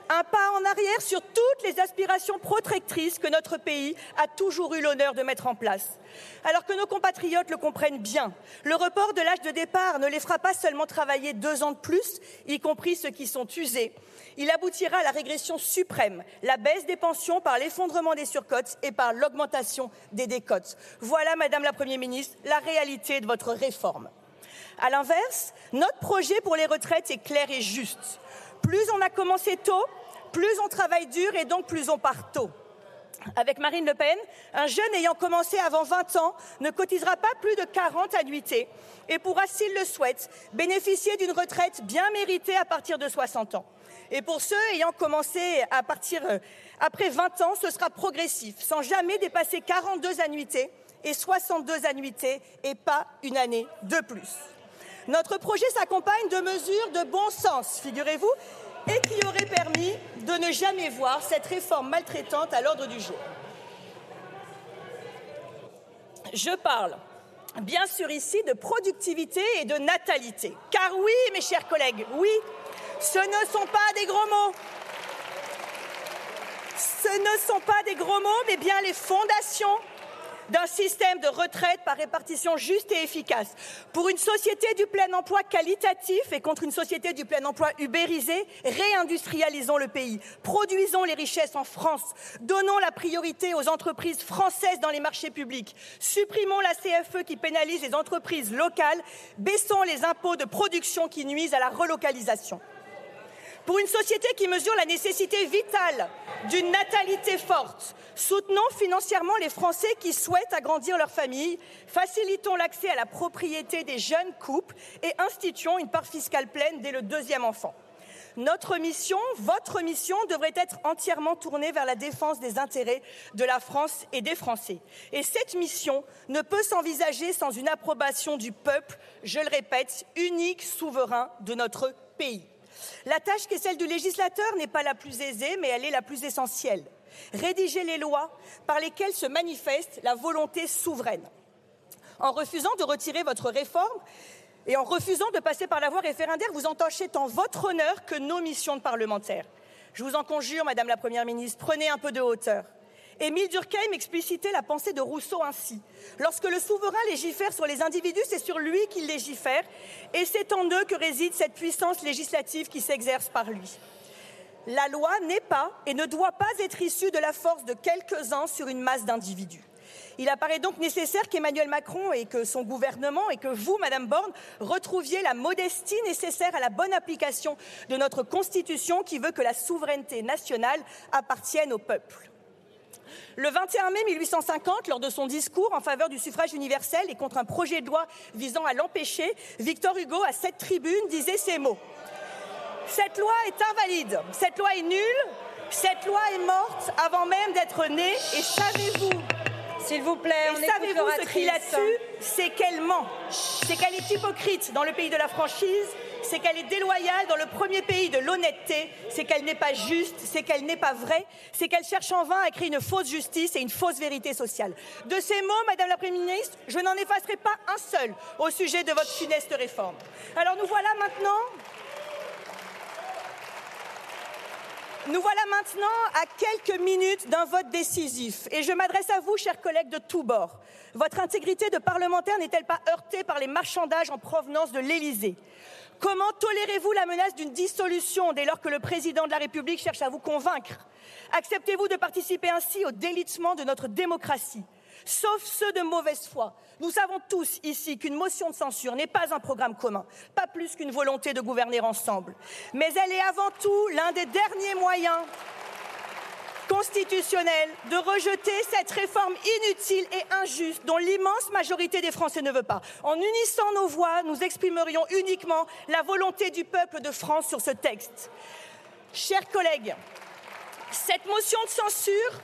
un pas en arrière sur toutes les aspirations protectrices que notre pays a toujours eu l'honneur de mettre en place. Alors que nos compatriotes le comprennent bien, le report de l'âge de départ ne les fera pas seulement travailler deux ans de plus, y compris ceux qui sont usés. Il aboutira à la régression suprême, la baisse des pensions par l'effondrement des surcotes et par l'augmentation des décotes. Voilà, Madame la Première ministre, la réalité de votre réforme. À l'inverse, notre projet pour les retraites est clair et juste. Plus on a commencé tôt, plus on travaille dur et donc plus on part tôt. Avec Marine Le Pen, un jeune ayant commencé avant 20 ans ne cotisera pas plus de 40 annuités et pourra, s'il le souhaite, bénéficier d'une retraite bien méritée à partir de 60 ans. Et pour ceux ayant commencé à partir euh, après 20 ans, ce sera progressif, sans jamais dépasser 42 annuités et 62 annuités et pas une année de plus. Notre projet s'accompagne de mesures de bon sens, figurez-vous, et qui auraient permis de ne jamais voir cette réforme maltraitante à l'ordre du jour. Je parle bien sûr ici de productivité et de natalité. Car oui, mes chers collègues, oui, ce ne sont pas des gros mots. Ce ne sont pas des gros mots, mais bien les fondations d'un système de retraite par répartition juste et efficace, pour une société du plein emploi qualitatif et contre une société du plein emploi ubérisée, réindustrialisons le pays, produisons les richesses en France, donnons la priorité aux entreprises françaises dans les marchés publics, supprimons la CFE qui pénalise les entreprises locales, baissons les impôts de production qui nuisent à la relocalisation pour une société qui mesure la nécessité vitale d'une natalité forte. Soutenons financièrement les Français qui souhaitent agrandir leur famille, facilitons l'accès à la propriété des jeunes couples et instituons une part fiscale pleine dès le deuxième enfant. Notre mission, votre mission, devrait être entièrement tournée vers la défense des intérêts de la France et des Français. Et cette mission ne peut s'envisager sans une approbation du peuple, je le répète, unique souverain de notre pays. La tâche qui est celle du législateur n'est pas la plus aisée, mais elle est la plus essentielle. Rédiger les lois par lesquelles se manifeste la volonté souveraine. En refusant de retirer votre réforme, et en refusant de passer par la voie référendaire, vous entachez tant votre honneur que nos missions de parlementaires. Je vous en conjure, Madame la Première ministre, prenez un peu de hauteur. Émile Durkheim explicitait la pensée de Rousseau ainsi. Lorsque le souverain légifère sur les individus, c'est sur lui qu'il légifère, et c'est en eux que réside cette puissance législative qui s'exerce par lui. La loi n'est pas et ne doit pas être issue de la force de quelques-uns sur une masse d'individus. Il apparaît donc nécessaire qu'Emmanuel Macron et que son gouvernement et que vous, Madame Borne, retrouviez la modestie nécessaire à la bonne application de notre Constitution qui veut que la souveraineté nationale appartienne au peuple. Le 21 mai 1850, lors de son discours en faveur du suffrage universel et contre un projet de loi visant à l'empêcher, Victor Hugo, à cette tribune, disait ces mots. Cette loi est invalide, cette loi est nulle, cette loi est morte avant même d'être née, et savez-vous s'il vous plaît, on Et savez-vous ce qu'il a tue C'est qu'elle ment. C'est qu'elle est hypocrite dans le pays de la franchise. C'est qu'elle est déloyale dans le premier pays de l'honnêteté. C'est qu'elle n'est pas juste. C'est qu'elle n'est pas vraie. C'est qu'elle cherche en vain à créer une fausse justice et une fausse vérité sociale. De ces mots, Madame la Première ministre, je n'en effacerai pas un seul au sujet de votre funeste réforme. Alors nous voilà maintenant Nous voilà maintenant à quelques minutes d'un vote décisif. Et je m'adresse à vous, chers collègues de tous bords. Votre intégrité de parlementaire n'est-elle pas heurtée par les marchandages en provenance de l'Élysée? Comment tolérez-vous la menace d'une dissolution dès lors que le président de la République cherche à vous convaincre? Acceptez-vous de participer ainsi au délitement de notre démocratie? Sauf ceux de mauvaise foi. Nous savons tous ici qu'une motion de censure n'est pas un programme commun, pas plus qu'une volonté de gouverner ensemble. Mais elle est avant tout l'un des derniers moyens constitutionnels de rejeter cette réforme inutile et injuste dont l'immense majorité des Français ne veut pas. En unissant nos voix, nous exprimerions uniquement la volonté du peuple de France sur ce texte. Chers collègues, cette motion de censure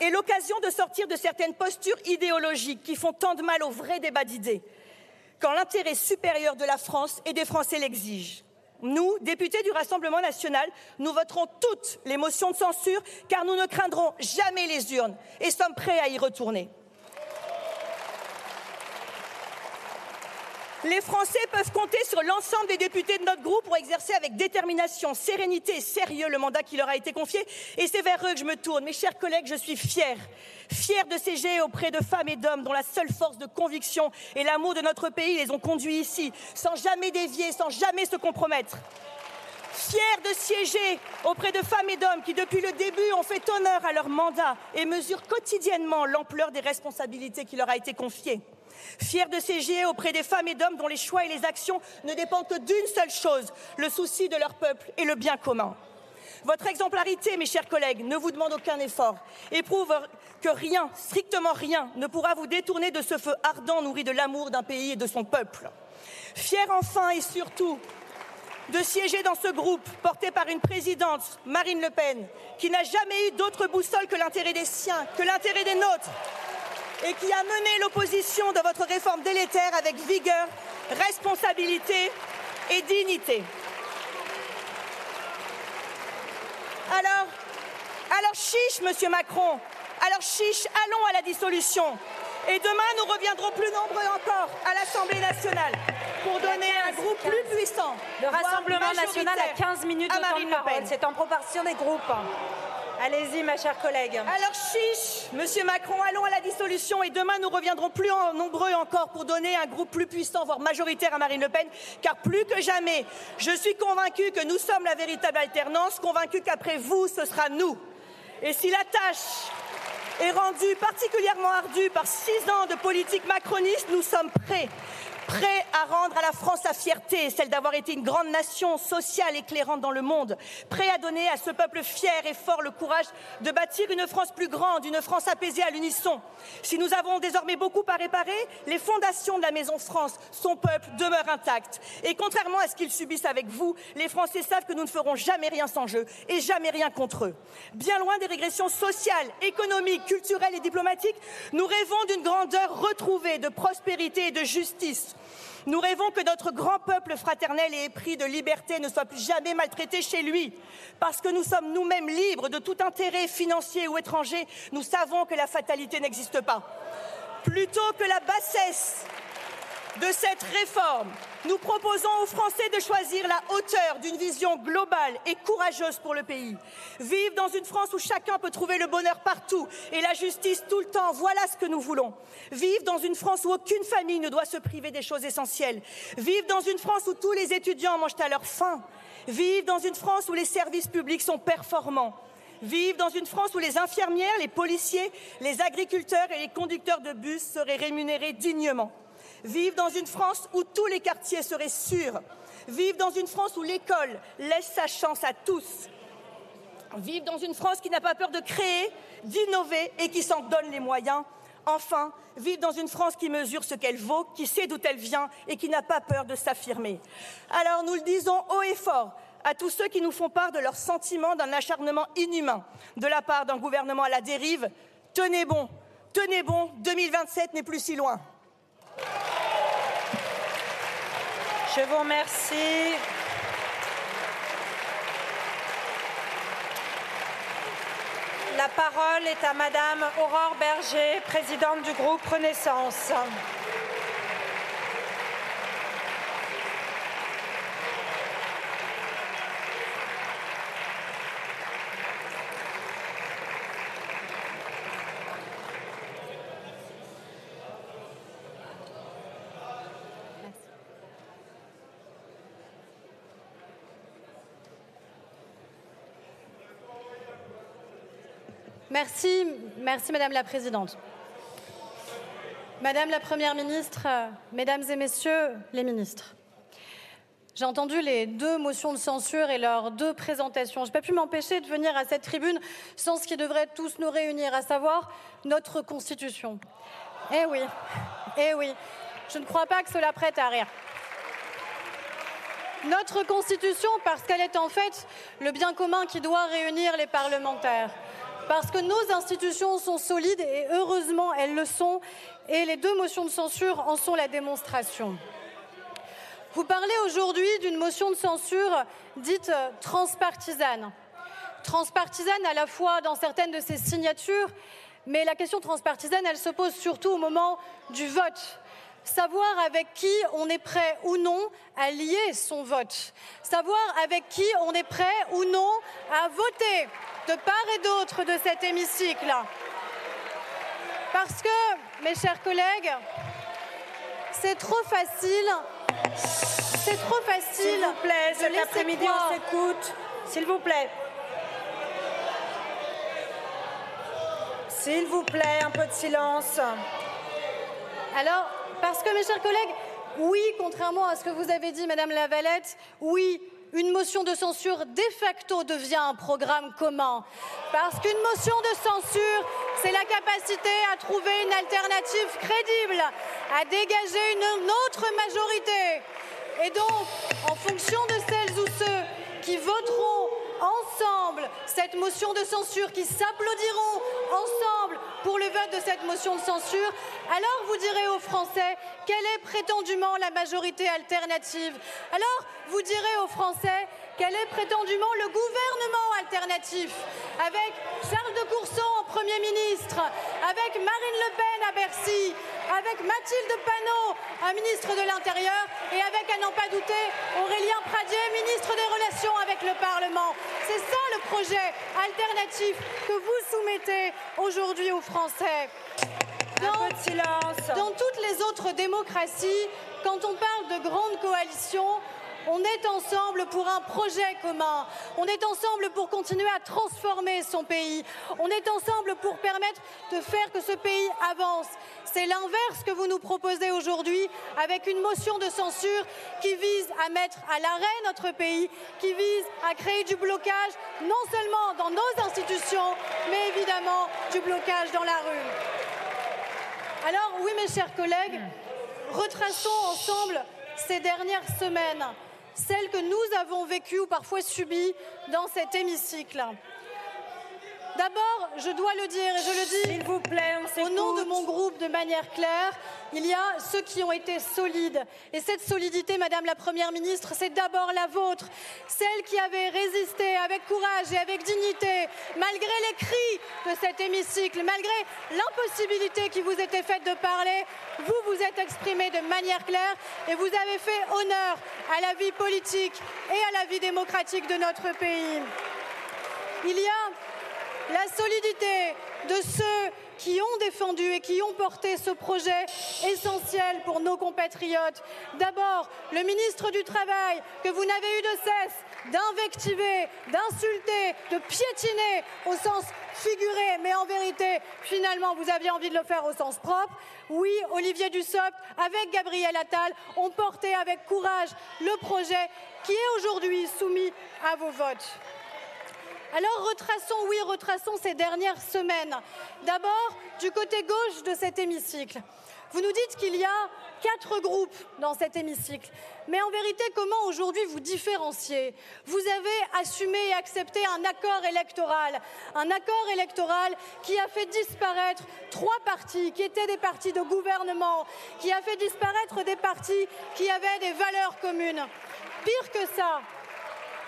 est l'occasion de sortir de certaines postures idéologiques qui font tant de mal au vrai débat d'idées, quand l'intérêt supérieur de la France et des Français l'exige. Nous, députés du Rassemblement national, nous voterons toutes les motions de censure car nous ne craindrons jamais les urnes et sommes prêts à y retourner. Les Français peuvent compter sur l'ensemble des députés de notre groupe pour exercer avec détermination, sérénité et sérieux le mandat qui leur a été confié. Et c'est vers eux que je me tourne. Mes chers collègues, je suis fière, fière de siéger auprès de femmes et d'hommes dont la seule force de conviction et l'amour de notre pays les ont conduits ici, sans jamais dévier, sans jamais se compromettre fière de siéger auprès de femmes et d'hommes qui, depuis le début, ont fait honneur à leur mandat et mesurent quotidiennement l'ampleur des responsabilités qui leur a été confiée fier de siéger auprès des femmes et d'hommes dont les choix et les actions ne dépendent que d'une seule chose, le souci de leur peuple et le bien commun. Votre exemplarité, mes chers collègues, ne vous demande aucun effort et prouve que rien, strictement rien, ne pourra vous détourner de ce feu ardent nourri de l'amour d'un pays et de son peuple. Fier enfin et surtout de siéger dans ce groupe porté par une présidente, Marine Le Pen, qui n'a jamais eu d'autre boussole que l'intérêt des siens, que l'intérêt des nôtres, et qui a mené l'opposition de votre réforme délétère avec vigueur, responsabilité et dignité. Alors, alors chiche, Monsieur Macron, alors chiche, allons à la dissolution. Et demain, nous reviendrons plus nombreux encore à l'Assemblée nationale pour donner un groupe plus puissant. Le Rassemblement national a 15 minutes de temps Marine de Le parole. C'est en proportion des groupes. Allez-y, ma chère collègue. Alors chiche, Monsieur Macron, allons à la dissolution et demain nous reviendrons plus en nombreux encore pour donner un groupe plus puissant, voire majoritaire à Marine Le Pen, car plus que jamais, je suis convaincue que nous sommes la véritable alternance, convaincue qu'après vous, ce sera nous. Et si la tâche est rendue particulièrement ardue par six ans de politique macroniste, nous sommes prêts. Prêt à rendre à la France sa fierté, celle d'avoir été une grande nation sociale éclairante dans le monde, prêt à donner à ce peuple fier et fort le courage de bâtir une France plus grande, une France apaisée à l'unisson. Si nous avons désormais beaucoup à réparer, les fondations de la Maison France, son peuple, demeurent intactes. Et contrairement à ce qu'ils subissent avec vous, les Français savent que nous ne ferons jamais rien sans eux et jamais rien contre eux. Bien loin des régressions sociales, économiques, culturelles et diplomatiques, nous rêvons d'une grandeur retrouvée, de prospérité et de justice. Nous rêvons que notre grand peuple fraternel et épris de liberté ne soit plus jamais maltraité chez lui. Parce que nous sommes nous-mêmes libres de tout intérêt financier ou étranger, nous savons que la fatalité n'existe pas. Plutôt que la bassesse de cette réforme, nous proposons aux Français de choisir la hauteur d'une vision globale et courageuse pour le pays. Vivre dans une France où chacun peut trouver le bonheur partout et la justice tout le temps, voilà ce que nous voulons. Vivre dans une France où aucune famille ne doit se priver des choses essentielles. Vivre dans une France où tous les étudiants mangent à leur faim. Vivre dans une France où les services publics sont performants. Vivre dans une France où les infirmières, les policiers, les agriculteurs et les conducteurs de bus seraient rémunérés dignement. Vivre dans une France où tous les quartiers seraient sûrs. Vivre dans une France où l'école laisse sa chance à tous. Vivre dans une France qui n'a pas peur de créer, d'innover et qui s'en donne les moyens. Enfin, vivre dans une France qui mesure ce qu'elle vaut, qui sait d'où elle vient et qui n'a pas peur de s'affirmer. Alors nous le disons haut et fort à tous ceux qui nous font part de leur sentiment d'un acharnement inhumain de la part d'un gouvernement à la dérive. Tenez bon, tenez bon, 2027 n'est plus si loin. Je vous remercie. La parole est à Madame Aurore Berger, présidente du groupe Renaissance. Merci, merci Madame la Présidente. Madame la Première ministre, Mesdames et Messieurs les ministres, j'ai entendu les deux motions de censure et leurs deux présentations. Je n'ai pas pu m'empêcher de venir à cette tribune sans ce qui devrait tous nous réunir, à savoir notre Constitution. Eh oui, eh oui, je ne crois pas que cela prête à rire. Notre Constitution, parce qu'elle est en fait le bien commun qui doit réunir les parlementaires parce que nos institutions sont solides et heureusement elles le sont et les deux motions de censure en sont la démonstration. Vous parlez aujourd'hui d'une motion de censure dite transpartisane. Transpartisane à la fois dans certaines de ses signatures, mais la question transpartisane, elle se pose surtout au moment du vote savoir avec qui on est prêt ou non à lier son vote, savoir avec qui on est prêt ou non à voter de part et d'autre de cet hémicycle. Parce que, mes chers collègues, c'est trop facile. C'est trop facile. S'il vous plaît, cet après-midi, on s'écoute. S'il vous plaît. S'il vous plaît, un peu de silence. Alors, parce que, mes chers collègues, oui, contrairement à ce que vous avez dit, Madame Lavalette, oui, une motion de censure de facto devient un programme commun. Parce qu'une motion de censure, c'est la capacité à trouver une alternative crédible, à dégager une autre majorité. Et donc, en fonction de celles ou ceux qui voteront ensemble cette motion de censure, qui s'applaudiront ensemble pour le vote de cette motion de censure, alors vous direz aux Français quelle est prétendument la majorité alternative? Alors vous direz aux Français quel est prétendument le gouvernement alternatif, avec Charles de Courson en Premier ministre, avec Marine Le Pen à Bercy, avec Mathilde Panot, un ministre de l'Intérieur, et avec, à n'en pas douter, Aurélien Pradier, ministre des Relations avec le Parlement. C'est ça le projet alternatif que vous soumettez aujourd'hui aux Français. Dans, dans toutes les autres démocraties, quand on parle de grandes coalitions, on est ensemble pour un projet commun. On est ensemble pour continuer à transformer son pays. On est ensemble pour permettre de faire que ce pays avance. c'est l'inverse que vous nous proposez aujourd'hui avec une motion de censure qui vise à mettre à l'arrêt notre pays, qui vise à créer du blocage non seulement dans nos institutions, mais évidemment du blocage dans la rue. Alors oui, mes chers collègues, retraçons ensemble ces dernières semaines, celles que nous avons vécues ou parfois subies dans cet hémicycle. D'abord, je dois le dire et je le dis S'il vous plaît, on au nom de mon groupe de manière claire, il y a ceux qui ont été solides. Et cette solidité, Madame la Première ministre, c'est d'abord la vôtre, celle qui avait résisté avec courage et avec dignité, malgré les cris de cet hémicycle, malgré l'impossibilité qui vous était faite de parler, vous vous êtes exprimé de manière claire et vous avez fait honneur à la vie politique et à la vie démocratique de notre pays. Il y a la solidité de ceux qui ont défendu et qui ont porté ce projet essentiel pour nos compatriotes. D'abord, le ministre du Travail, que vous n'avez eu de cesse d'invectiver, d'insulter, de piétiner au sens figuré, mais en vérité, finalement, vous aviez envie de le faire au sens propre. Oui, Olivier Dussopt, avec Gabriel Attal, ont porté avec courage le projet qui est aujourd'hui soumis à vos votes. Alors retraçons, oui, retraçons ces dernières semaines. D'abord, du côté gauche de cet hémicycle. Vous nous dites qu'il y a quatre groupes dans cet hémicycle. Mais en vérité, comment aujourd'hui vous différencier Vous avez assumé et accepté un accord électoral. Un accord électoral qui a fait disparaître trois partis, qui étaient des partis de gouvernement, qui a fait disparaître des partis qui avaient des valeurs communes. Pire que ça,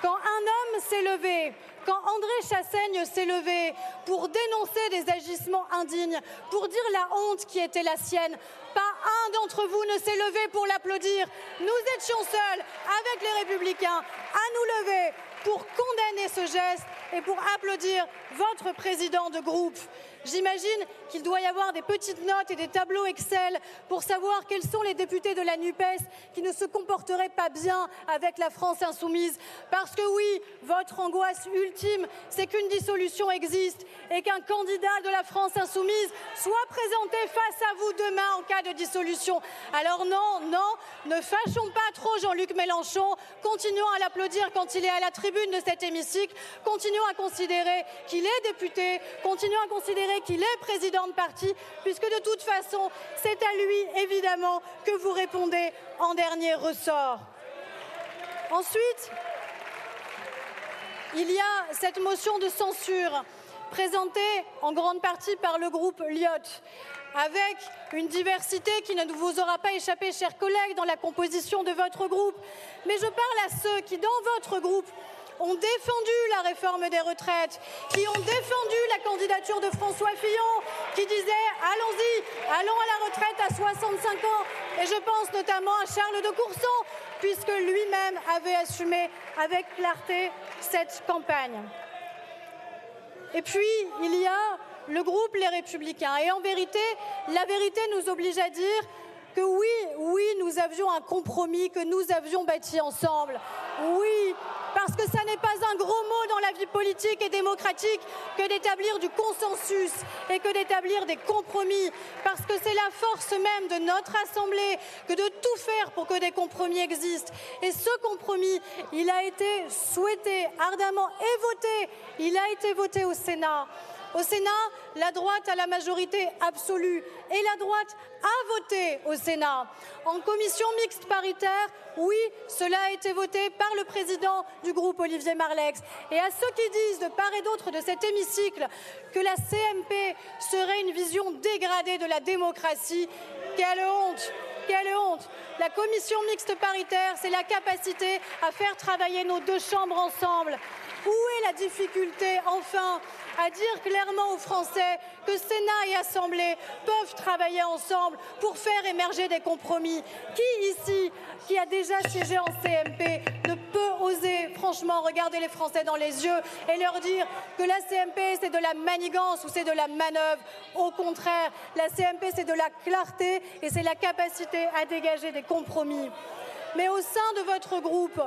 quand un homme s'est levé quand André Chassaigne s'est levé pour dénoncer des agissements indignes, pour dire la honte qui était la sienne, pas un d'entre vous ne s'est levé pour l'applaudir. Nous étions seuls, avec les républicains, à nous lever pour condamner ce geste et pour applaudir votre président de groupe. J'imagine qu'il doit y avoir des petites notes et des tableaux Excel pour savoir quels sont les députés de la NUPES qui ne se comporteraient pas bien avec la France insoumise. Parce que oui, votre angoisse ultime, c'est qu'une dissolution existe et qu'un candidat de la France insoumise soit présenté face à vous demain en cas de dissolution. Alors non, non, ne fâchons pas trop Jean-Luc Mélenchon, continuons à l'applaudir quand il est à la tribune de cet hémicycle, continuons à considérer qu'il est député, continuons à considérer qu'il est président de parti, puisque de toute façon, c'est à lui, évidemment, que vous répondez en dernier ressort. Ensuite, il y a cette motion de censure présentée en grande partie par le groupe Lyot, avec une diversité qui ne vous aura pas échappé, chers collègues, dans la composition de votre groupe. Mais je parle à ceux qui, dans votre groupe, ont défendu la réforme des retraites, qui ont défendu la candidature de François Fillon, qui disait allons-y, allons à la retraite à 65 ans. Et je pense notamment à Charles de Courson, puisque lui-même avait assumé avec clarté cette campagne. Et puis, il y a le groupe Les Républicains. Et en vérité, la vérité nous oblige à dire que oui, oui, nous avions un compromis que nous avions bâti ensemble. Oui, parce que ça n'est pas un gros mot dans la vie politique et démocratique que d'établir du consensus et que d'établir des compromis, parce que c'est la force même de notre Assemblée que de tout faire pour que des compromis existent. Et ce compromis, il a été souhaité ardemment et voté, il a été voté au Sénat. Au Sénat, la droite a la majorité absolue et la droite a voté au Sénat. En commission mixte paritaire, oui, cela a été voté par le président du groupe Olivier Marlex. Et à ceux qui disent de part et d'autre de cet hémicycle que la CMP serait une vision dégradée de la démocratie, quelle honte quelle honte La commission mixte paritaire, c'est la capacité à faire travailler nos deux chambres ensemble. Où est la difficulté, enfin, à dire clairement aux Français que Sénat et Assemblée peuvent travailler ensemble pour faire émerger des compromis. Qui ici, qui a déjà siégé en CMP, ne peut oser franchement regarder les Français dans les yeux et leur dire que la CMP c'est de la manigance ou c'est de la manœuvre Au contraire, la CMP c'est de la clarté et c'est la capacité à dégager des compromis. Mais au sein de votre groupe,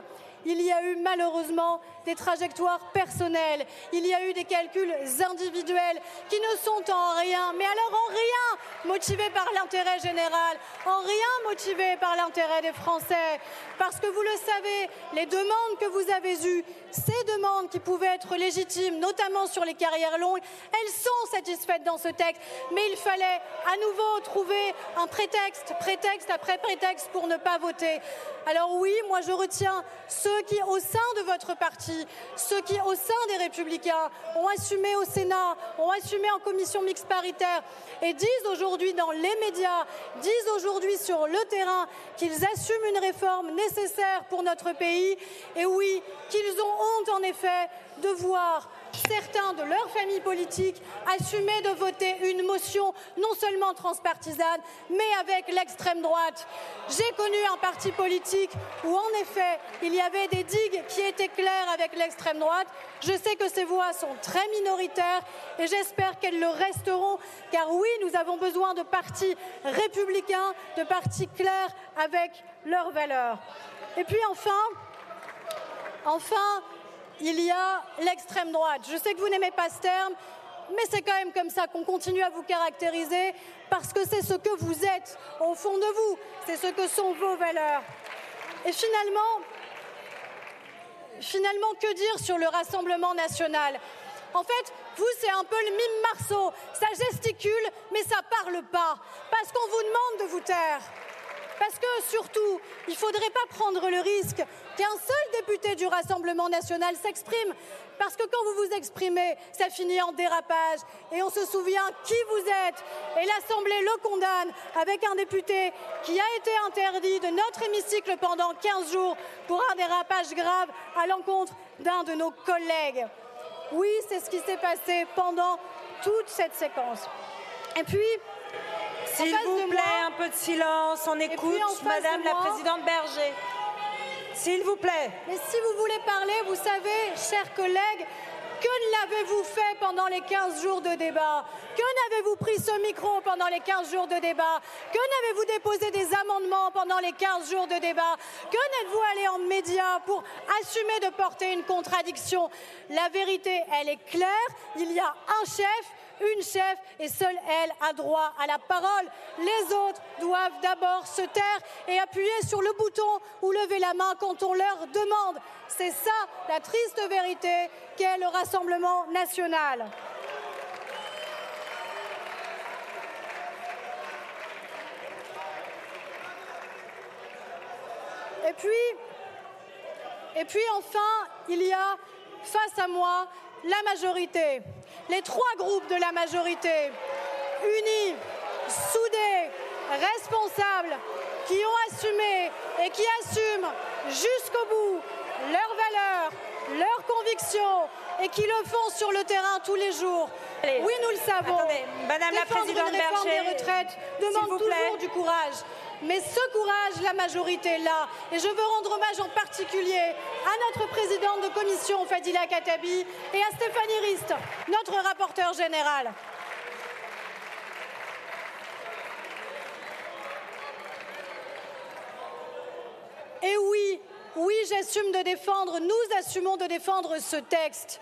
il y a eu malheureusement des trajectoires personnelles, il y a eu des calculs individuels qui ne sont en rien, mais alors en rien, motivé par l'intérêt général, en rien motivé par l'intérêt des Français. Parce que vous le savez, les demandes que vous avez eues, ces demandes qui pouvaient être légitimes, notamment sur les carrières longues, elles sont satisfaites dans ce texte. Mais il fallait à nouveau trouver un prétexte, prétexte après prétexte pour ne pas voter. Alors oui, moi je retiens ceux qui, au sein de votre parti, ceux qui, au sein des Républicains, ont assumé au Sénat, ont assumé en commission mixte paritaire et disent aujourd'hui dans les médias, disent aujourd'hui sur le terrain qu'ils assument une réforme nécessaire pour notre pays. Et oui, qu'ils ont honte en effet de voir certains de leur famille politique assumer de voter une motion non seulement transpartisane, mais avec l'extrême droite. J'ai connu un parti politique où, en effet, il y avait des digues qui étaient claires avec l'extrême droite. Je sais que ces voix sont très minoritaires et j'espère qu'elles le resteront, car oui, nous avons besoin de partis républicains, de partis clairs avec leurs valeurs. Et puis enfin, enfin, il y a l'extrême droite. Je sais que vous n'aimez pas ce terme, mais c'est quand même comme ça qu'on continue à vous caractériser, parce que c'est ce que vous êtes au fond de vous, c'est ce que sont vos valeurs. Et finalement, que dire sur le Rassemblement national? En fait, vous, c'est un peu le mime Marceau. Ça gesticule, mais ça parle pas, parce qu'on vous demande de vous taire. Parce que surtout, il ne faudrait pas prendre le risque qu'un seul député du Rassemblement national s'exprime. Parce que quand vous vous exprimez, ça finit en dérapage. Et on se souvient qui vous êtes. Et l'Assemblée le condamne avec un député qui a été interdit de notre hémicycle pendant 15 jours pour un dérapage grave à l'encontre d'un de nos collègues. Oui, c'est ce qui s'est passé pendant toute cette séquence. Et puis, s'il vous plaît, un peu de silence. On écoute Madame la Présidente Berger. S'il vous plaît. Mais si vous voulez parler, vous savez, chers collègues, que l'avez-vous fait pendant les 15 jours de débat? Que n'avez-vous pris ce micro pendant les 15 jours de débat? Que n'avez-vous déposé des amendements pendant les 15 jours de débat? Que n'êtes-vous allé en médias pour assumer de porter une contradiction? La vérité, elle est claire. Il y a un chef une chef et seule elle a droit à la parole. Les autres doivent d'abord se taire et appuyer sur le bouton ou lever la main quand on leur demande. C'est ça la triste vérité qu'est le Rassemblement national. Et puis, enfin, il y a face à moi la majorité les trois groupes de la majorité, unis, soudés, responsables, qui ont assumé et qui assument jusqu'au bout leurs valeurs, leurs convictions et qui le font sur le terrain tous les jours. oui, nous le savons. Madame la Présidente une réforme des retraites demande toujours du courage. Mais ce courage, la majorité là. Et je veux rendre hommage en particulier à notre présidente de commission, Fadila Katabi, et à Stéphanie Rist, notre rapporteur général. Et oui, oui, j'assume de défendre, nous assumons de défendre ce texte.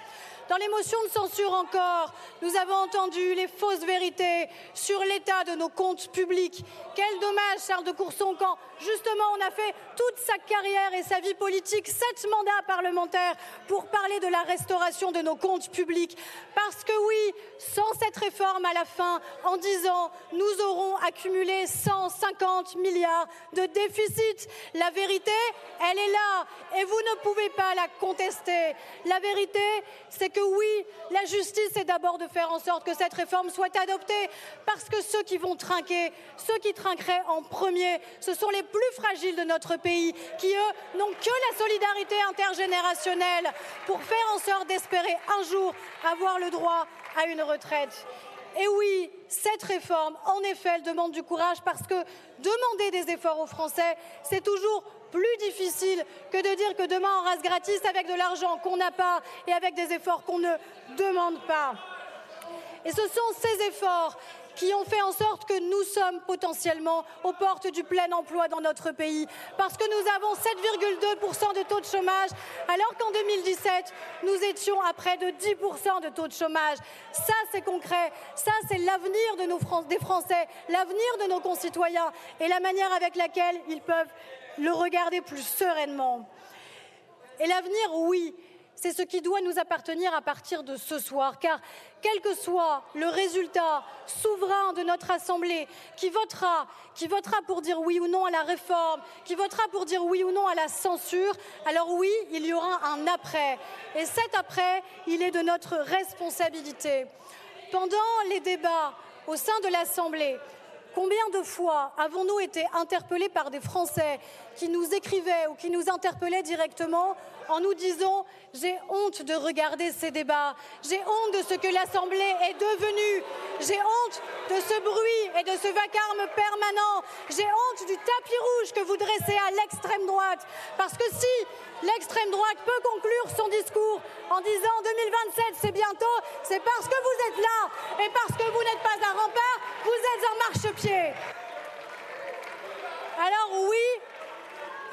Dans les motions de censure encore, nous avons entendu les fausses vérités sur l'état de nos comptes publics. Quel dommage, Charles de Courson, quand justement on a fait toute sa carrière et sa vie politique, sept mandats parlementaires pour parler de la restauration de nos comptes publics. Parce que oui, sans cette réforme à la fin, en dix ans, nous aurons accumulé 150 milliards de déficit. La vérité, elle est là et vous ne pouvez pas la contester. La vérité, c'est que oui, la justice est d'abord de faire en sorte que cette réforme soit adoptée, parce que ceux qui vont trinquer, ceux qui trinqueraient en premier, ce sont les plus fragiles de notre pays, qui eux n'ont que la solidarité intergénérationnelle pour faire en sorte d'espérer un jour avoir le droit à une retraite. Et oui, cette réforme, en effet, elle demande du courage parce que demander des efforts aux Français, c'est toujours plus difficile que de dire que demain on rase gratis avec de l'argent qu'on n'a pas et avec des efforts qu'on ne demande pas. Et ce sont ces efforts qui ont fait en sorte que nous sommes potentiellement aux portes du plein emploi dans notre pays. Parce que nous avons 7,2% de taux de chômage, alors qu'en 2017, nous étions à près de 10% de taux de chômage. Ça, c'est concret. Ça, c'est l'avenir des Français, l'avenir de nos concitoyens et la manière avec laquelle ils peuvent le regarder plus sereinement. Et l'avenir, oui, c'est ce qui doit nous appartenir à partir de ce soir, car quel que soit le résultat souverain de notre Assemblée, qui votera, qui votera pour dire oui ou non à la réforme, qui votera pour dire oui ou non à la censure, alors oui, il y aura un après. Et cet après, il est de notre responsabilité. Pendant les débats au sein de l'Assemblée, Combien de fois avons-nous été interpellés par des Français qui nous écrivaient ou qui nous interpellaient directement en nous disant j'ai honte de regarder ces débats, j'ai honte de ce que l'Assemblée est devenue, j'ai honte de ce bruit et de ce vacarme permanent, j'ai honte du tapis rouge que vous dressez à l'extrême droite. Parce que si l'extrême droite peut conclure son discours en disant 2027 c'est bientôt, c'est parce que vous êtes là et parce que vous n'êtes pas un rempart, vous êtes un marchepied. Alors oui,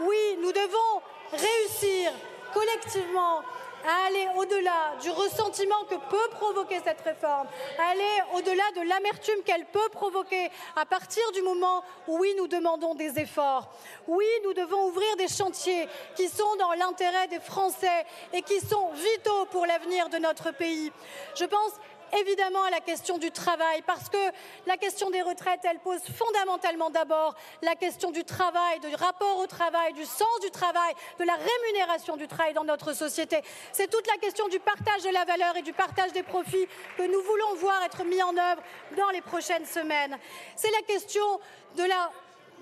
oui, nous devons réussir collectivement à aller au-delà du ressentiment que peut provoquer cette réforme, à aller au-delà de l'amertume qu'elle peut provoquer à partir du moment où, oui, nous demandons des efforts. Oui, nous devons ouvrir des chantiers qui sont dans l'intérêt des Français et qui sont vitaux pour l'avenir de notre pays. Je pense évidemment à la question du travail, parce que la question des retraites, elle pose fondamentalement d'abord la question du travail, du rapport au travail, du sens du travail, de la rémunération du travail dans notre société. C'est toute la question du partage de la valeur et du partage des profits que nous voulons voir être mis en œuvre dans les prochaines semaines. C'est la question de la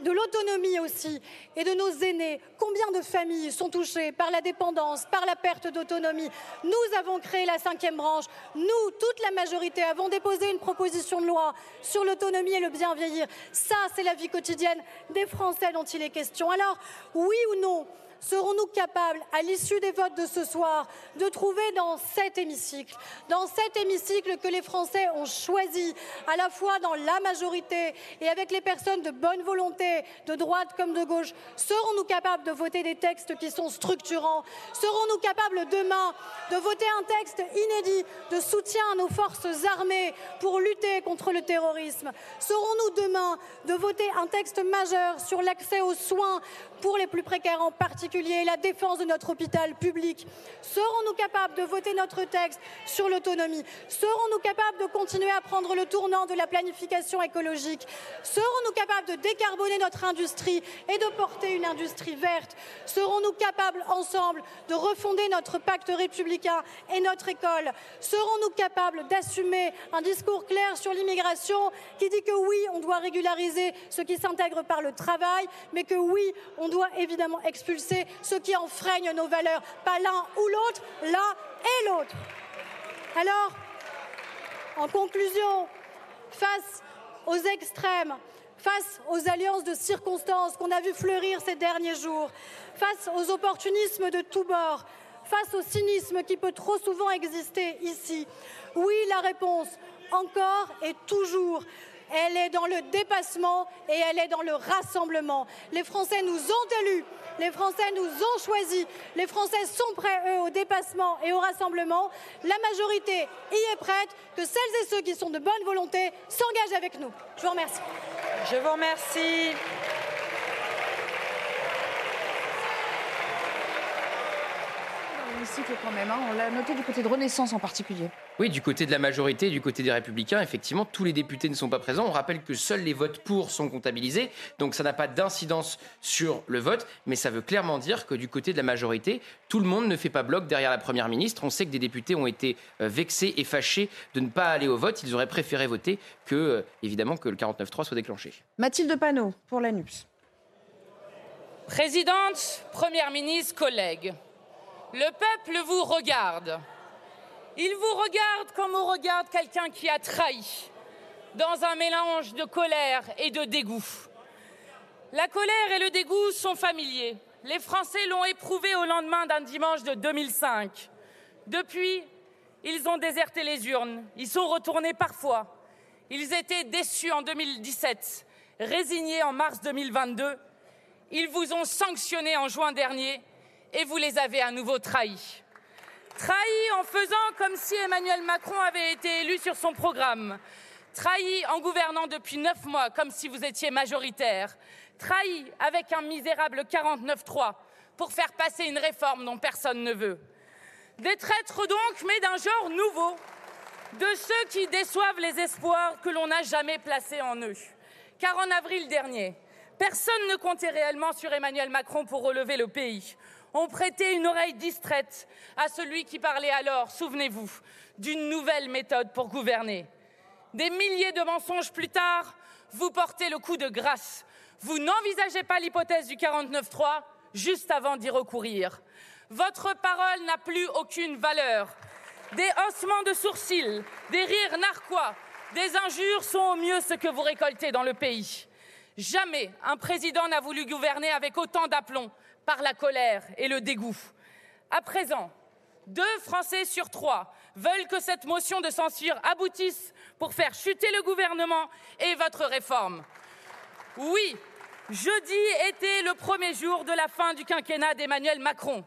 de l'autonomie aussi et de nos aînés. Combien de familles sont touchées par la dépendance, par la perte d'autonomie? Nous avons créé la cinquième branche. Nous, toute la majorité, avons déposé une proposition de loi sur l'autonomie et le bien vieillir. Ça, c'est la vie quotidienne des Français dont il est question. Alors, oui ou non serons-nous capables, à l'issue des votes de ce soir, de trouver dans cet hémicycle, dans cet hémicycle que les Français ont choisi, à la fois dans la majorité et avec les personnes de bonne volonté, de droite comme de gauche, serons-nous capables de voter des textes qui sont structurants? Serons-nous capables demain de voter un texte inédit de soutien à nos forces armées pour lutter contre le terrorisme? Serons-nous demain de voter un texte majeur sur l'accès aux soins pour les plus précaires en particulier, la défense de notre hôpital public. Serons-nous capables de voter notre texte sur l'autonomie? Serons-nous capables de continuer à prendre le tournant de la planification écologique? Serons-nous capables de décarboner notre industrie et de porter une industrie verte? Serons-nous capables ensemble de refonder notre pacte républicain et notre école? Serons-nous capables d'assumer un discours clair sur l'immigration qui dit que oui, on doit régulariser ceux qui s'intègrent par le travail, mais que oui, on doit évidemment expulser ceux qui enfreignent nos valeurs, pas l'un ou l'autre, l'un et l'autre. Alors, en conclusion, face aux extrêmes, face aux alliances de circonstances qu'on a vu fleurir ces derniers jours, face aux opportunismes de tous bords, face au cynisme qui peut trop souvent exister ici, oui, la réponse, encore et toujours, elle est dans le dépassement et elle est dans le rassemblement. Les Français nous ont élus, les Français nous ont choisis, les Français sont prêts, eux, au dépassement et au rassemblement. La majorité y est prête, que celles et ceux qui sont de bonne volonté s'engagent avec nous. Je vous remercie. Je vous remercie. Quand même, hein. on l'a noté du côté de Renaissance en particulier. Oui, du côté de la majorité, du côté des Républicains, effectivement, tous les députés ne sont pas présents. On rappelle que seuls les votes pour sont comptabilisés, donc ça n'a pas d'incidence sur le vote, mais ça veut clairement dire que du côté de la majorité, tout le monde ne fait pas bloc derrière la Première ministre. On sait que des députés ont été euh, vexés et fâchés de ne pas aller au vote. Ils auraient préféré voter que, euh, évidemment, que le 49-3 soit déclenché. Mathilde Panot, pour l'ANUPS. Présidente, Première ministre, collègues. Le peuple vous regarde. Il vous regarde comme on regarde quelqu'un qui a trahi, dans un mélange de colère et de dégoût. La colère et le dégoût sont familiers. Les Français l'ont éprouvé au lendemain d'un dimanche de 2005. Depuis, ils ont déserté les urnes. Ils sont retournés parfois. Ils étaient déçus en 2017, résignés en mars 2022. Ils vous ont sanctionné en juin dernier et vous les avez à nouveau trahis. Trahis en faisant comme si Emmanuel Macron avait été élu sur son programme. Trahis en gouvernant depuis neuf mois comme si vous étiez majoritaire. Trahis avec un misérable 49-3 pour faire passer une réforme dont personne ne veut. Des traîtres donc, mais d'un genre nouveau, de ceux qui déçoivent les espoirs que l'on n'a jamais placés en eux. Car en avril dernier, personne ne comptait réellement sur Emmanuel Macron pour relever le pays. On prêtait une oreille distraite à celui qui parlait alors, souvenez-vous, d'une nouvelle méthode pour gouverner. Des milliers de mensonges plus tard, vous portez le coup de grâce. Vous n'envisagez pas l'hypothèse du 49-3 juste avant d'y recourir. Votre parole n'a plus aucune valeur. Des haussements de sourcils, des rires narquois, des injures sont au mieux ce que vous récoltez dans le pays. Jamais un président n'a voulu gouverner avec autant d'aplomb par la colère et le dégoût. À présent, deux Français sur trois veulent que cette motion de censure aboutisse pour faire chuter le gouvernement et votre réforme. Oui, jeudi était le premier jour de la fin du quinquennat d'Emmanuel Macron.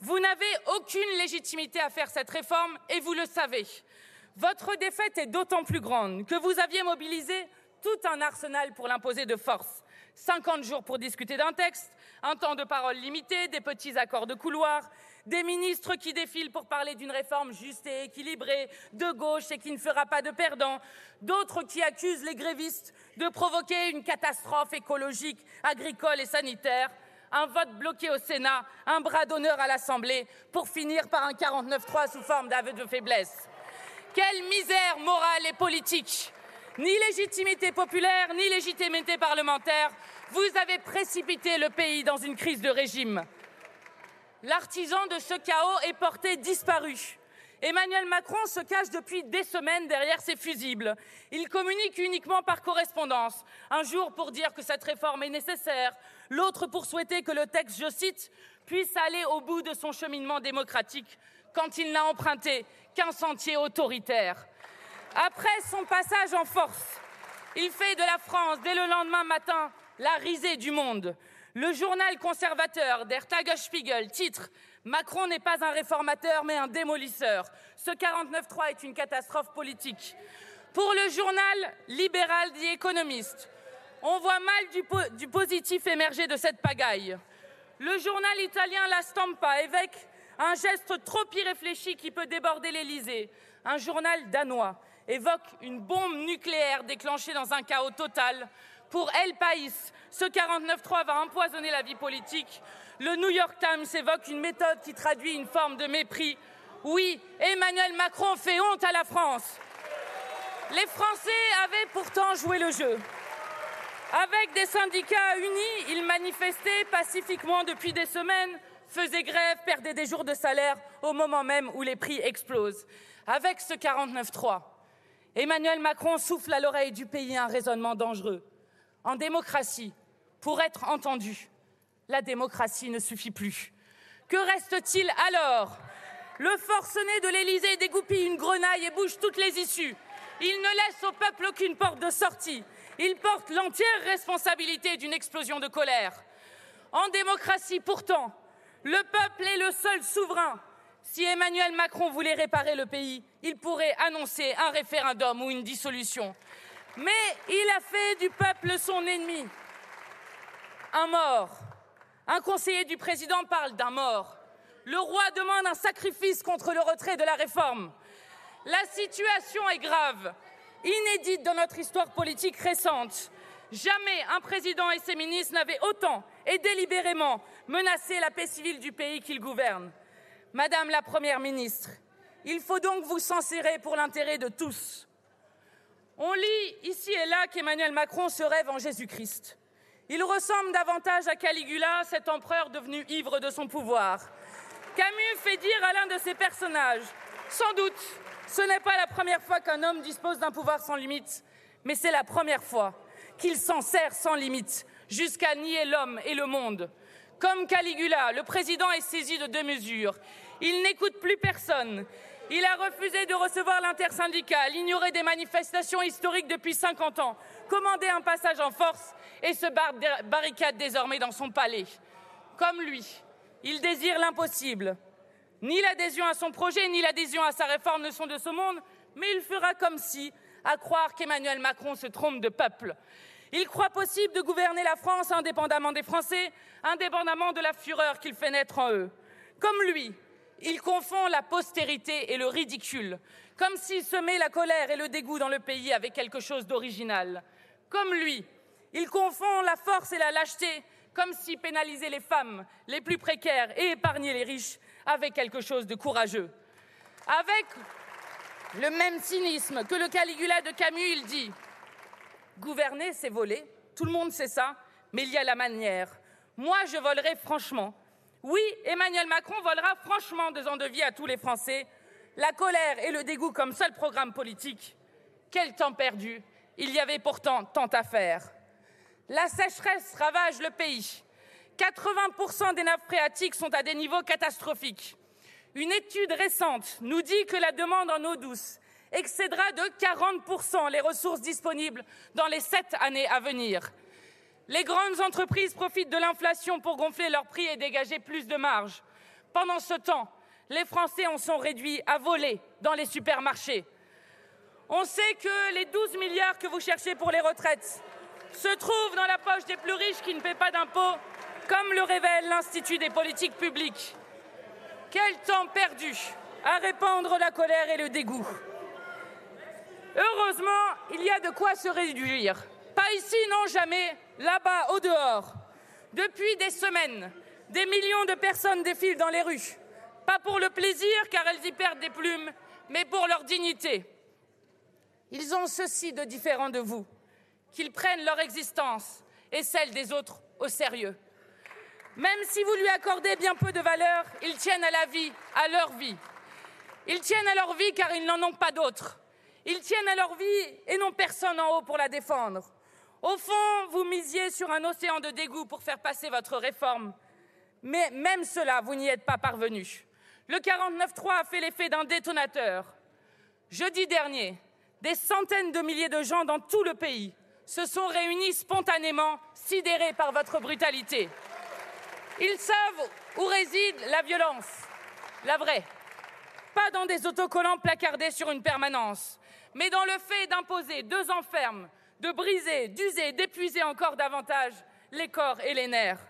Vous n'avez aucune légitimité à faire cette réforme et vous le savez. Votre défaite est d'autant plus grande que vous aviez mobilisé tout un arsenal pour l'imposer de force. 50 jours pour discuter d'un texte, un temps de parole limité, des petits accords de couloir, des ministres qui défilent pour parler d'une réforme juste et équilibrée, de gauche et qui ne fera pas de perdants, d'autres qui accusent les grévistes de provoquer une catastrophe écologique, agricole et sanitaire un vote bloqué au Sénat, un bras d'honneur à l'Assemblée, pour finir par un 49-3 sous forme d'aveu de faiblesse. Quelle misère morale et politique Ni légitimité populaire, ni légitimité parlementaire. Vous avez précipité le pays dans une crise de régime. L'artisan de ce chaos est porté disparu. Emmanuel Macron se cache depuis des semaines derrière ses fusibles. Il communique uniquement par correspondance, un jour pour dire que cette réforme est nécessaire, l'autre pour souhaiter que le texte, je cite, puisse aller au bout de son cheminement démocratique quand il n'a emprunté qu'un sentier autoritaire. Après son passage en force, il fait de la France, dès le lendemain matin, la risée du monde. Le journal conservateur Der Tagesspiegel titre Macron n'est pas un réformateur mais un démolisseur. Ce 49-3 est une catastrophe politique. Pour le journal libéral The Economist, on voit mal du, po du positif émerger de cette pagaille. Le journal italien La Stampa évoque un geste trop irréfléchi qui peut déborder l'Élysée. Un journal danois évoque une bombe nucléaire déclenchée dans un chaos total. Pour El País, ce 49-3 va empoisonner la vie politique. Le New York Times évoque une méthode qui traduit une forme de mépris. Oui, Emmanuel Macron fait honte à la France. Les Français avaient pourtant joué le jeu. Avec des syndicats unis, ils manifestaient pacifiquement depuis des semaines, faisaient grève, perdaient des jours de salaire au moment même où les prix explosent. Avec ce 49-3, Emmanuel Macron souffle à l'oreille du pays un raisonnement dangereux. En démocratie, pour être entendu, la démocratie ne suffit plus. Que reste-t-il alors? Le forcené de l'Élysée dégoupille une grenaille et bouge toutes les issues. Il ne laisse au peuple aucune porte de sortie. Il porte l'entière responsabilité d'une explosion de colère. En démocratie, pourtant, le peuple est le seul souverain. Si Emmanuel Macron voulait réparer le pays, il pourrait annoncer un référendum ou une dissolution. Mais il a fait du peuple son ennemi. Un mort. Un conseiller du président parle d'un mort. Le roi demande un sacrifice contre le retrait de la réforme. La situation est grave inédite dans notre histoire politique récente. Jamais un président et ses ministres n'avaient autant et délibérément menacé la paix civile du pays qu'ils gouvernent. Madame la Première ministre, il faut donc vous censurer pour l'intérêt de tous. On lit ici et là qu'Emmanuel Macron se rêve en Jésus-Christ. Il ressemble davantage à Caligula, cet empereur devenu ivre de son pouvoir. Camus fait dire à l'un de ses personnages Sans doute, ce n'est pas la première fois qu'un homme dispose d'un pouvoir sans limite, mais c'est la première fois qu'il s'en sert sans limite, jusqu'à nier l'homme et le monde. Comme Caligula, le président est saisi de deux mesures. Il n'écoute plus personne. Il a refusé de recevoir l'intersyndicale, ignoré des manifestations historiques depuis 50 ans, commandé un passage en force et se barricade désormais dans son palais. Comme lui, il désire l'impossible. Ni l'adhésion à son projet, ni l'adhésion à sa réforme ne sont de ce monde, mais il fera comme si, à croire qu'Emmanuel Macron se trompe de peuple. Il croit possible de gouverner la France indépendamment des Français, indépendamment de la fureur qu'il fait naître en eux. Comme lui, il confond la postérité et le ridicule, comme s'il semait la colère et le dégoût dans le pays avec quelque chose d'original. Comme lui, il confond la force et la lâcheté, comme si pénaliser les femmes les plus précaires et épargner les riches avait quelque chose de courageux. Avec le même cynisme que le Caligula de Camus, il dit Gouverner, c'est voler, tout le monde sait ça, mais il y a la manière. Moi, je volerai franchement. Oui, Emmanuel Macron volera franchement deux ans de vie à tous les Français. La colère et le dégoût comme seul programme politique. Quel temps perdu Il y avait pourtant tant à faire. La sécheresse ravage le pays. 80% des nappes phréatiques sont à des niveaux catastrophiques. Une étude récente nous dit que la demande en eau douce excédera de 40% les ressources disponibles dans les sept années à venir. Les grandes entreprises profitent de l'inflation pour gonfler leurs prix et dégager plus de marge. Pendant ce temps, les Français en sont réduits à voler dans les supermarchés. On sait que les 12 milliards que vous cherchez pour les retraites se trouvent dans la poche des plus riches qui ne paient pas d'impôts, comme le révèle l'Institut des politiques publiques. Quel temps perdu à répandre la colère et le dégoût. Heureusement, il y a de quoi se réduire. Pas ici, non, jamais. Là-bas, au dehors. Depuis des semaines, des millions de personnes défilent dans les rues. Pas pour le plaisir, car elles y perdent des plumes, mais pour leur dignité. Ils ont ceci de différent de vous, qu'ils prennent leur existence et celle des autres au sérieux. Même si vous lui accordez bien peu de valeur, ils tiennent à la vie, à leur vie. Ils tiennent à leur vie car ils n'en ont pas d'autres. Ils tiennent à leur vie et n'ont personne en haut pour la défendre. Au fond, vous misiez sur un océan de dégoût pour faire passer votre réforme. Mais même cela, vous n'y êtes pas parvenu. Le 49-3 a fait l'effet d'un détonateur. Jeudi dernier, des centaines de milliers de gens dans tout le pays se sont réunis spontanément, sidérés par votre brutalité. Ils savent où réside la violence, la vraie. Pas dans des autocollants placardés sur une permanence, mais dans le fait d'imposer deux enfermes, de briser, d'user, d'épuiser encore davantage les corps et les nerfs.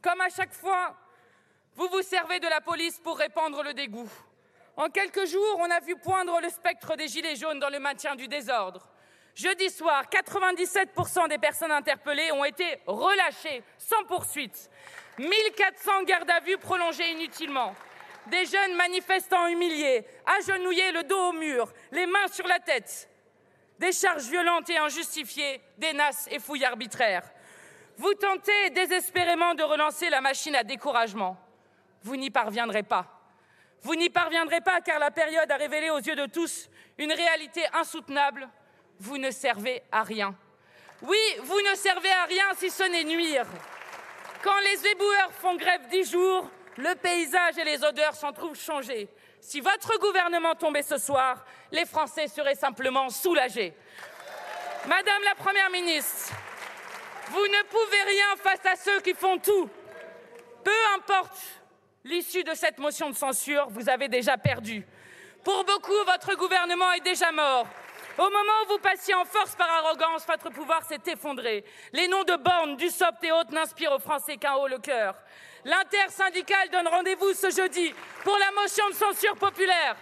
Comme à chaque fois, vous vous servez de la police pour répandre le dégoût. En quelques jours, on a vu poindre le spectre des gilets jaunes dans le maintien du désordre. Jeudi soir, 97% des personnes interpellées ont été relâchées sans poursuite. 1400 gardes à vue prolongées inutilement. Des jeunes manifestants humiliés, agenouillés le dos au mur, les mains sur la tête. Des charges violentes et injustifiées, des nasses et fouilles arbitraires. Vous tentez désespérément de relancer la machine à découragement. Vous n'y parviendrez pas. Vous n'y parviendrez pas car la période a révélé aux yeux de tous une réalité insoutenable. Vous ne servez à rien. Oui, vous ne servez à rien si ce n'est nuire. Quand les éboueurs font grève dix jours, le paysage et les odeurs s'en trouvent changés. Si votre gouvernement tombait ce soir, les Français seraient simplement soulagés. Madame la Première ministre, vous ne pouvez rien face à ceux qui font tout. Peu importe l'issue de cette motion de censure, vous avez déjà perdu. Pour beaucoup, votre gouvernement est déjà mort. Au moment où vous passiez en force par arrogance, votre pouvoir s'est effondré. Les noms de Borne, Dussopt et autres n'inspirent aux Français qu'un haut le cœur. L'intersyndicale donne rendez-vous ce jeudi pour la motion de censure populaire.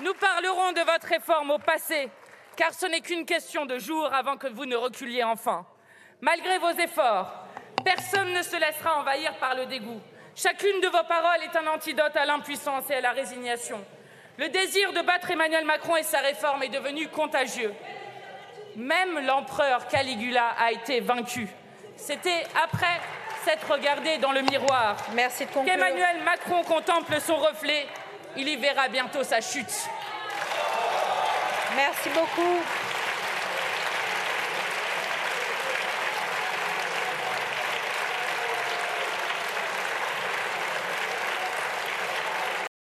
Nous parlerons de votre réforme au passé, car ce n'est qu'une question de jours avant que vous ne reculiez enfin. Malgré vos efforts, personne ne se laissera envahir par le dégoût. Chacune de vos paroles est un antidote à l'impuissance et à la résignation. Le désir de battre Emmanuel Macron et sa réforme est devenu contagieux. Même l'empereur Caligula a été vaincu. C'était après s'être regardé dans le miroir Merci qu'Emmanuel Macron contemple son reflet. Il y verra bientôt sa chute. Merci beaucoup.